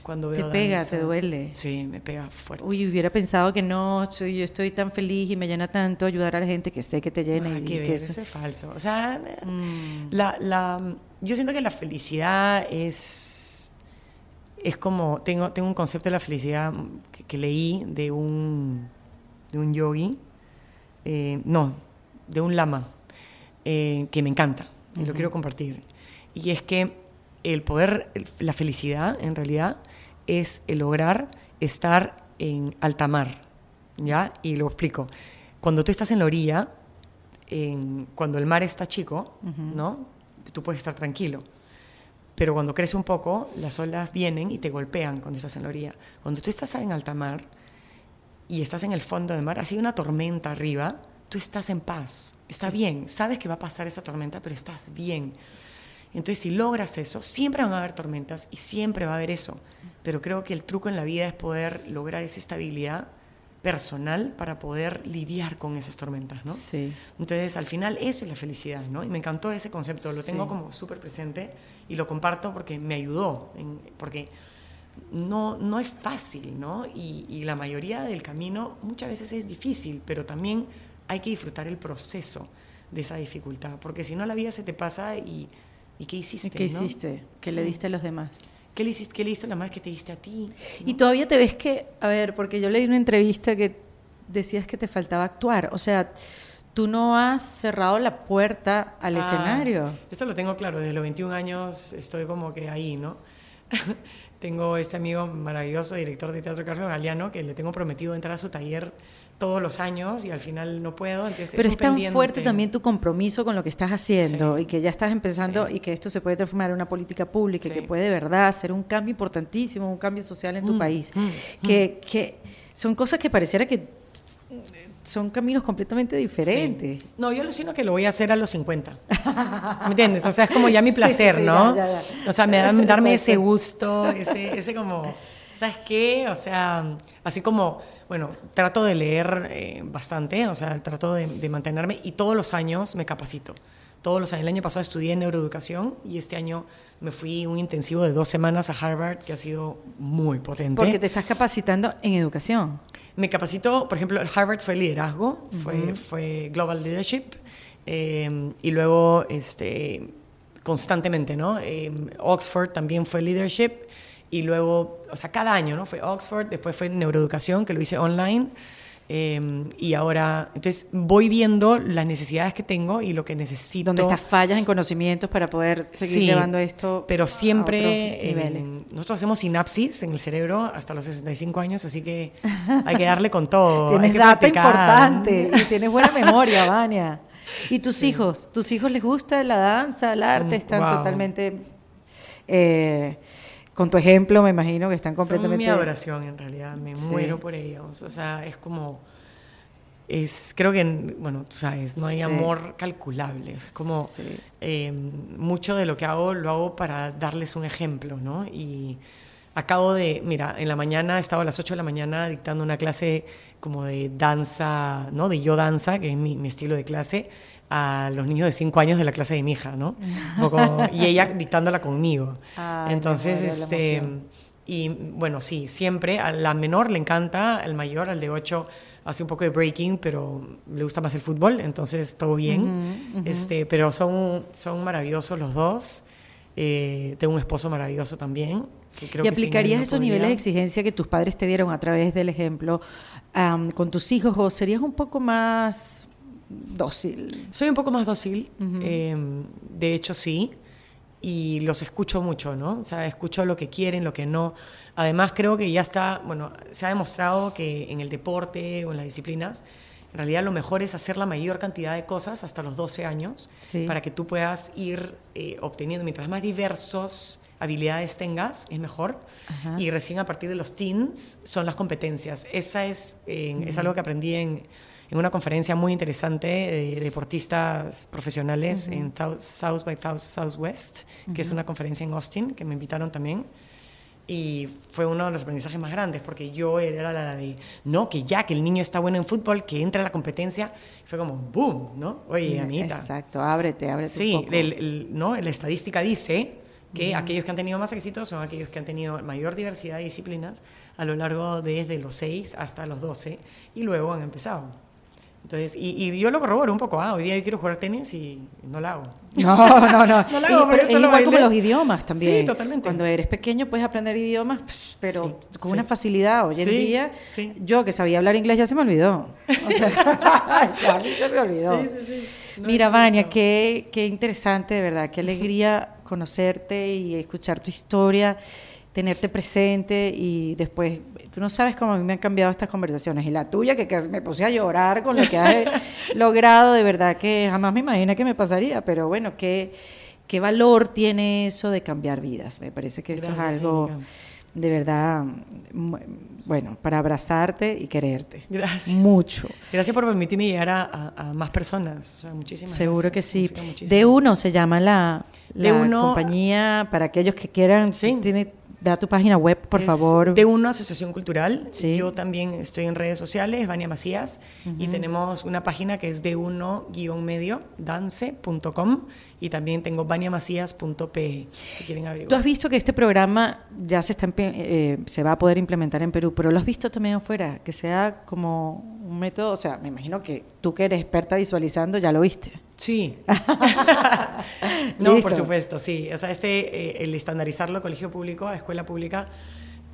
Speaker 2: cuando
Speaker 1: Te
Speaker 2: veo
Speaker 1: pega,
Speaker 2: danza.
Speaker 1: te duele.
Speaker 2: Sí, me pega fuerte.
Speaker 1: Uy, hubiera pensado que no, soy- yo estoy tan feliz y me llena tanto ayudar a la gente que sé que te llena
Speaker 2: Nada
Speaker 1: y
Speaker 2: que ver,
Speaker 1: eso-
Speaker 2: eso es falso. O sea,
Speaker 1: Mm.
Speaker 2: la, la- yo siento que la felicidad es, es como, tengo, tengo un concepto de la felicidad que, que leí de un, de un yogi, eh, no, de un lama, eh, que me encanta y lo quiero compartir. Y es que el poder, el- la felicidad en realidad es el lograr estar en alta mar, ¿ya? Y lo explico. Cuando tú estás en la orilla, en- cuando el mar está chico, ¿no? Tú puedes estar tranquilo. Pero cuando crece un poco, las olas vienen y te golpean cuando estás en la orilla. Cuando tú estás en alta mar y estás en el fondo del mar, así hay una tormenta arriba, tú estás en paz, está bien, sabes que va a pasar esa tormenta, pero estás bien. Entonces, si logras eso, siempre van a haber tormentas y siempre va a haber eso. Pero creo que el truco en la vida es poder lograr esa estabilidad personal para poder lidiar con esas tormentas, ¿no?
Speaker 1: Sí.
Speaker 2: Entonces, al final, eso es la felicidad, ¿no? Y me encantó ese concepto, lo tengo
Speaker 1: Sí.
Speaker 2: como súper presente y lo comparto porque me ayudó, en- porque no, no es fácil, ¿no? Y, y la mayoría del camino muchas veces es difícil, pero también hay que disfrutar el proceso de esa dificultad, porque si no la vida se te pasa y, ¿y qué hiciste?
Speaker 1: ¿Y qué
Speaker 2: no?
Speaker 1: hiciste? ¿Qué le diste a los demás?
Speaker 2: ¿Qué le hiciste? ¿Qué le hizo la más que te diste a ti? ¿no?
Speaker 1: Y todavía te ves que, a ver, porque yo leí una entrevista que decías que te faltaba actuar. O sea, tú no has cerrado la puerta al
Speaker 2: Ah,
Speaker 1: escenario.
Speaker 2: Esto lo tengo claro, desde los 21 años estoy como que ahí, ¿no? [laughs] tengo este amigo maravilloso, director de teatro Carlos Galeano, que le tengo prometido entrar a su taller todos los años y al final no puedo. Entonces
Speaker 1: Pero
Speaker 2: es,
Speaker 1: es, tan
Speaker 2: pendiente.
Speaker 1: fuerte también tu compromiso con lo que estás haciendo
Speaker 2: Sí.
Speaker 1: y que ya estás empezando
Speaker 2: Sí.
Speaker 1: y que esto se puede transformar en una política pública y
Speaker 2: Sí.
Speaker 1: que puede de verdad ser un cambio importantísimo, un cambio social en tu
Speaker 2: Mm,
Speaker 1: país.
Speaker 2: mm,
Speaker 1: que, que son cosas que pareciera que son caminos completamente diferentes.
Speaker 2: Sí. No, yo alucino que lo voy a hacer a los 50. ¿Me entiendes? O sea, es como ya mi [laughs] placer,
Speaker 1: sí, sí,
Speaker 2: ¿no?
Speaker 1: ya, ya, ya.
Speaker 2: O sea, me da, [laughs] darme ese gusto, ese, ese como, ¿sabes qué? O sea, así como, bueno, trato de leer eh, bastante, o sea, trato de, de mantenerme y todos los años me capacito. Todos los años. El año pasado estudié neuroeducación y este año me fui un intensivo de dos semanas a Harvard que ha sido muy potente.
Speaker 1: Porque te estás capacitando en educación.
Speaker 2: Me capacitó, por ejemplo, Harvard fue liderazgo, fue, fue Global Leadership, eh, y luego este, constantemente, ¿no? Eh, Oxford también fue leadership, y luego, o sea, cada año, ¿no? Fue Oxford, después fue neuroeducación, que lo hice online, eh, y ahora, entonces voy viendo las necesidades que tengo y lo que necesito.
Speaker 1: Donde estas fallas en conocimientos para poder seguir
Speaker 2: Sí,
Speaker 1: llevando esto
Speaker 2: pero
Speaker 1: a
Speaker 2: siempre
Speaker 1: otros
Speaker 2: en-
Speaker 1: niveles.
Speaker 2: nosotros hacemos sinapsis en el cerebro hasta los 65 años así que hay que darle con todo [laughs] hay
Speaker 1: Tienes
Speaker 2: que
Speaker 1: data
Speaker 2: practicar.
Speaker 1: importante y tienes buena [laughs] memoria, Vania. ¿Y tus hijos? ¿Tus hijos les gusta la danza, el arte? Están
Speaker 2: wow.
Speaker 1: totalmente... eh, con tu ejemplo, me imagino que están
Speaker 2: Son
Speaker 1: completamente...
Speaker 2: mi adoración en realidad me
Speaker 1: Sí.
Speaker 2: muero por ellos o sea es como es creo que bueno tú sabes no hay
Speaker 1: Sí.
Speaker 2: amor calculable es como
Speaker 1: Sí.
Speaker 2: eh, mucho de lo que hago lo hago para darles un ejemplo no y acabo de mira en la mañana estaba a las 8 de la mañana dictando una clase como de danza no de yo danza que es mi, mi estilo de clase a los niños de 5 años de la clase de mi hija no poco- y ella [laughs] dictándola conmigo
Speaker 1: Ay,
Speaker 2: entonces este y bueno, sí, siempre. A la menor le encanta, al mayor, al de 8, hace un poco de breaking, pero le gusta más el fútbol, entonces todo bien. este, pero son, son maravillosos los dos. Eh, tengo un esposo maravilloso también. Que creo
Speaker 1: ¿Y
Speaker 2: que
Speaker 1: aplicarías esos niveles de
Speaker 2: podría.
Speaker 1: exigencia que tus padres te dieron a través del ejemplo con tus hijos o serías un poco más dócil?
Speaker 2: Soy un poco más dócil, eh, de hecho sí, y los escucho mucho, ¿no? O sea, escucho lo que quieren, lo que no. Además creo que ya está, bueno, se ha demostrado que en el deporte o en las disciplinas, en realidad lo mejor es hacer la mayor cantidad de cosas hasta los 12 años
Speaker 1: Sí.
Speaker 2: para que tú puedas ir eh, obteniendo, mientras más diversos habilidades tengas, es mejor.
Speaker 1: Ajá.
Speaker 2: Y recién a partir de los teens son las competencias. Esa es, eh, es algo que aprendí en, en una conferencia muy interesante de deportistas profesionales en Thou- South by Thou- Southwest, que es una conferencia en Austin, que me invitaron también. Y fue uno de los aprendizajes más grandes, porque yo era la de, no, que ya, que el niño está bueno en fútbol, que entre a la competencia. Fue como, boom, ¿no? Oye, amiguita.
Speaker 1: Exacto, ábrete, ábrete
Speaker 2: Sí,
Speaker 1: un poco.
Speaker 2: el- el- ¿no? la estadística dice que aquellos que han tenido más éxito son aquellos que han tenido mayor diversidad de disciplinas a lo largo desde los 6 hasta los 12 y luego han empezado. Entonces, y, y yo lo corroboro un poco, ah, hoy día yo quiero jugar tenis y no lo hago. [laughs]
Speaker 1: No, no, no. [laughs]
Speaker 2: No lo hago,
Speaker 1: Y-
Speaker 2: pero
Speaker 1: es igual como los idiomas también.
Speaker 2: Sí, totalmente.
Speaker 1: Cuando eres pequeño puedes aprender idiomas, psh, pero
Speaker 2: Sí,
Speaker 1: con
Speaker 2: sí.
Speaker 1: una facilidad. Hoy en día,
Speaker 2: sí.
Speaker 1: yo que sabía hablar inglés ya se me olvidó. O sea, [laughs] ya se me olvidó.
Speaker 2: Sí, sí, sí. No,
Speaker 1: Mira, Vania, qué, qué interesante, de verdad. Qué alegría conocerte y escuchar tu historia, tenerte presente y después, tú no sabes cómo a mí me han cambiado estas conversaciones. Y la tuya, que, me puse a llorar con lo que has [laughs] logrado, de verdad que jamás me imaginé que me pasaría, pero bueno, qué, qué valor tiene eso de cambiar vidas. Me parece que eso es algo de verdad, mu- bueno, para abrazarte y quererte.
Speaker 2: Gracias.
Speaker 1: Mucho.
Speaker 2: Gracias por permitirme llegar a, a- a más personas. O sea, muchísimas
Speaker 1: Seguro que sí. De uno se llama la, la
Speaker 2: D1
Speaker 1: compañía para aquellos que quieran.
Speaker 2: Sí.
Speaker 1: Tiene, da tu página web, por
Speaker 2: Es
Speaker 1: favor.
Speaker 2: De una asociación cultural.
Speaker 1: Sí.
Speaker 2: Yo también estoy en redes sociales, Vania Macías, y tenemos una página que es de uno medio, dance.com, y también tengo vaniamacías.pe, si quieren
Speaker 1: Tú
Speaker 2: averiguar.
Speaker 1: has visto que este programa ya se, está, eh, se va a poder implementar en Perú, pero lo has visto también afuera, que sea como un método, o sea, me imagino que tú que eres experta visualizando ya lo viste.
Speaker 2: Sí. [laughs] no, por supuesto, sí. O sea, este, eh, el estandarizarlo colegio público a escuela pública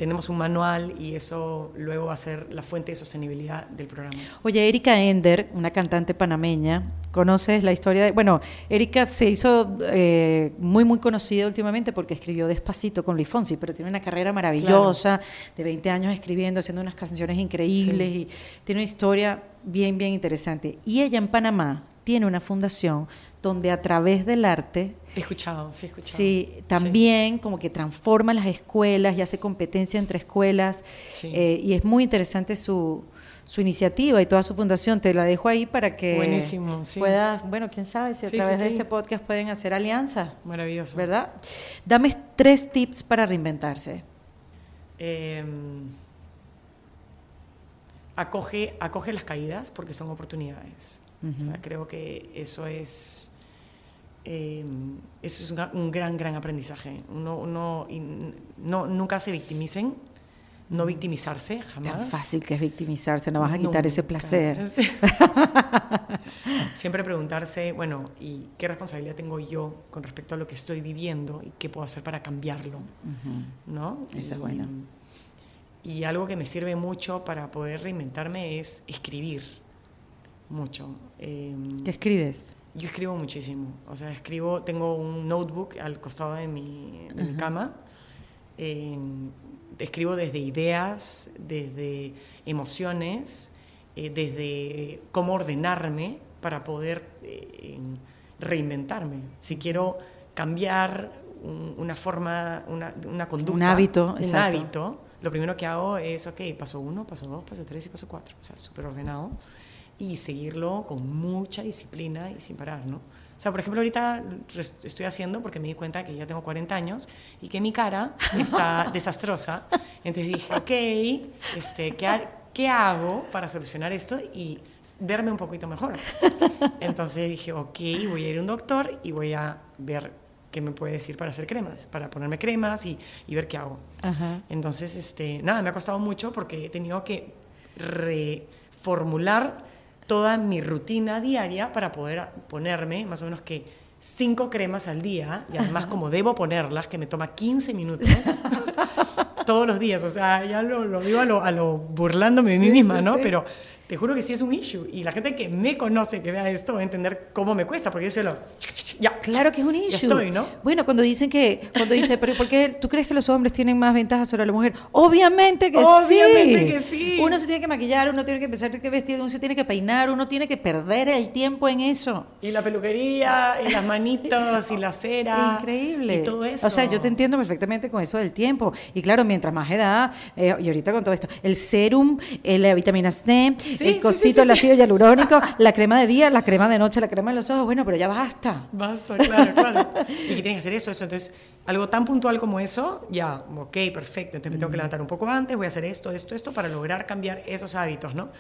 Speaker 2: tenemos un manual y eso luego va a ser la fuente de sostenibilidad del programa.
Speaker 1: Oye, Erika Ender, una cantante panameña, ¿conoces la historia de...? Bueno, Erika se hizo eh, muy, muy conocida últimamente porque escribió Despacito con Luis Fonsi, pero tiene una carrera maravillosa, de 20 años escribiendo, haciendo unas canciones increíbles y tiene una historia bien, bien interesante. Y ella en Panamá tiene una fundación donde a través del arte...
Speaker 2: He escuchado, sí, he escuchado.
Speaker 1: Sí, también como que transforma las escuelas y hace competencia entre escuelas. Eh, y es muy interesante su, su iniciativa y toda su fundación. Te la dejo ahí para que
Speaker 2: Buenísimo, sí.
Speaker 1: puedas, bueno, quién sabe si a través de este podcast pueden hacer alianzas.
Speaker 2: Maravilloso.
Speaker 1: ¿Verdad? Dame tres tips para reinventarse.
Speaker 2: Em, acoge, acoge las caídas porque son oportunidades creo que eso es, eh, eso es un, gran, gran aprendizaje. Uno, no, nunca se victimicen, no victimizarse, jamás.
Speaker 1: Tan fácil que es victimizarse, no vas a quitar ese placer. [laughs]
Speaker 2: Siempre preguntarse, bueno, ¿y qué responsabilidad tengo yo con respecto a lo que estoy viviendo y qué puedo hacer para cambiarlo? ¿No?
Speaker 1: Eso es bueno.
Speaker 2: Y algo que me sirve mucho para poder reinventarme es escribir mucho.
Speaker 1: Em, ¿Qué escribes?
Speaker 2: Yo escribo muchísimo. O sea, escribo, tengo un notebook al costado de mi, cama. Em, escribo desde ideas, desde emociones, eh, desde cómo ordenarme para poder eh, reinventarme. Si quiero cambiar una forma, una, una, conducta,
Speaker 1: un hábito,
Speaker 2: un hábito, lo primero que hago es, ok, paso uno, paso dos, paso tres y paso cuatro. O sea, súper ordenado y seguirlo con mucha disciplina y sin parar, ¿no? O sea, por ejemplo, ahorita estoy haciendo porque me di cuenta que ya tengo 40 años y que mi cara está [laughs] desastrosa. Entonces dije, ok, este, ¿qué, ¿qué hago para solucionar esto y verme un poquito mejor? Entonces dije, ok, voy a ir a un doctor y voy a ver qué me puede decir para hacer cremas, para ponerme cremas y, y ver qué hago. Entonces, este, nada, me ha costado mucho porque he tenido que reformular toda mi rutina diaria para poder ponerme más o menos que cinco cremas al día y además como debo ponerlas, que me toma 15 minutos [laughs] todos los días. O sea, ya lo, lo digo a lo, a lo burlándome de mí misma, ¿no? Pero te juro que sí es un issue. Y la gente que me conoce, que vea esto, va a entender cómo me cuesta, porque yo soy lo
Speaker 1: ya. Claro que es un issue.
Speaker 2: Ya estoy, ¿no?
Speaker 1: Bueno, cuando dicen que, cuando dice, pero ¿por qué tú crees que los hombres tienen más ventajas sobre la mujer? Obviamente que sí.
Speaker 2: Obviamente que sí.
Speaker 1: Uno se tiene que maquillar, uno tiene que pensar qué vestir, uno se tiene que peinar, uno tiene que perder el tiempo en eso.
Speaker 2: Y la peluquería, y las manitos, y la cera.
Speaker 1: Increíble.
Speaker 2: Y todo eso.
Speaker 1: O sea, yo te entiendo perfectamente con eso del tiempo. Y claro, mientras más edad, eh, y ahorita con todo esto, el serum, eh, la vitamina C, el cosito, el ácido hialurónico, [laughs] la crema de día, la crema de noche, la crema de los ojos, bueno, pero ya basta.
Speaker 2: Basta, claro, claro. [laughs] y que tienes que hacer eso, eso. Entonces, algo tan puntual como eso, ya, ok, perfecto. Entonces me tengo que levantar un poco antes, voy a hacer esto, esto, esto, para lograr cambiar esos hábitos, ¿no?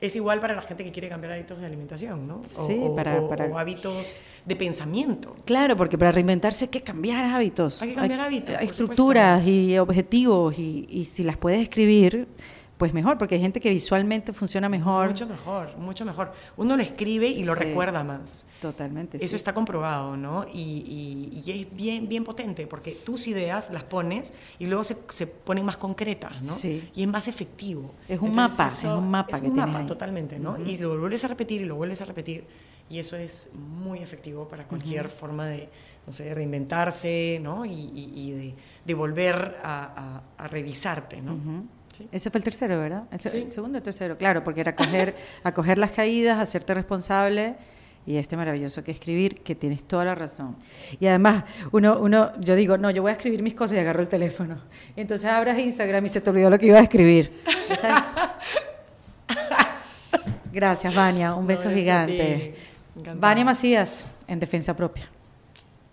Speaker 2: Es igual para la gente que quiere cambiar hábitos de alimentación, ¿no?
Speaker 1: O, sí, para,
Speaker 2: o hábitos de pensamiento.
Speaker 1: Claro, porque para reinventarse hay que cambiar hábitos.
Speaker 2: Hay que cambiar hábitos.
Speaker 1: Hay estructuras y objetivos y, y si las puedes escribir, pues mejor, porque hay gente que visualmente funciona mejor.
Speaker 2: Mucho mejor, mucho mejor. Uno lo escribe y lo recuerda más.
Speaker 1: Totalmente.
Speaker 2: Eso está comprobado, ¿no? Y, es bien, bien potente, porque tus ideas las pones y luego se, se ponen más concretas, ¿no?
Speaker 1: Sí.
Speaker 2: Y es más efectivo.
Speaker 1: Es un mapa, es un mapa
Speaker 2: es un mapa, totalmente, ¿no? Y lo vuelves a repetir y lo vuelves a repetir. Y eso es muy efectivo para cualquier forma de, no sé, reinventarse, ¿no? Y, de, volver a, revisarte, ¿no?
Speaker 1: Ese fue el tercero, ¿verdad? El, segundo o tercero, claro, porque era acoger, [laughs] acoger las caídas, hacerte responsable y este maravilloso que escribir, que tienes toda la razón. Y además, uno, uno, yo digo, no, yo voy a escribir mis cosas y agarro el teléfono. Entonces abras Instagram y se te olvidó lo que iba a escribir. [laughs] Gracias, Vania. Un beso gigante. Vania Macías, en Defensa Propia.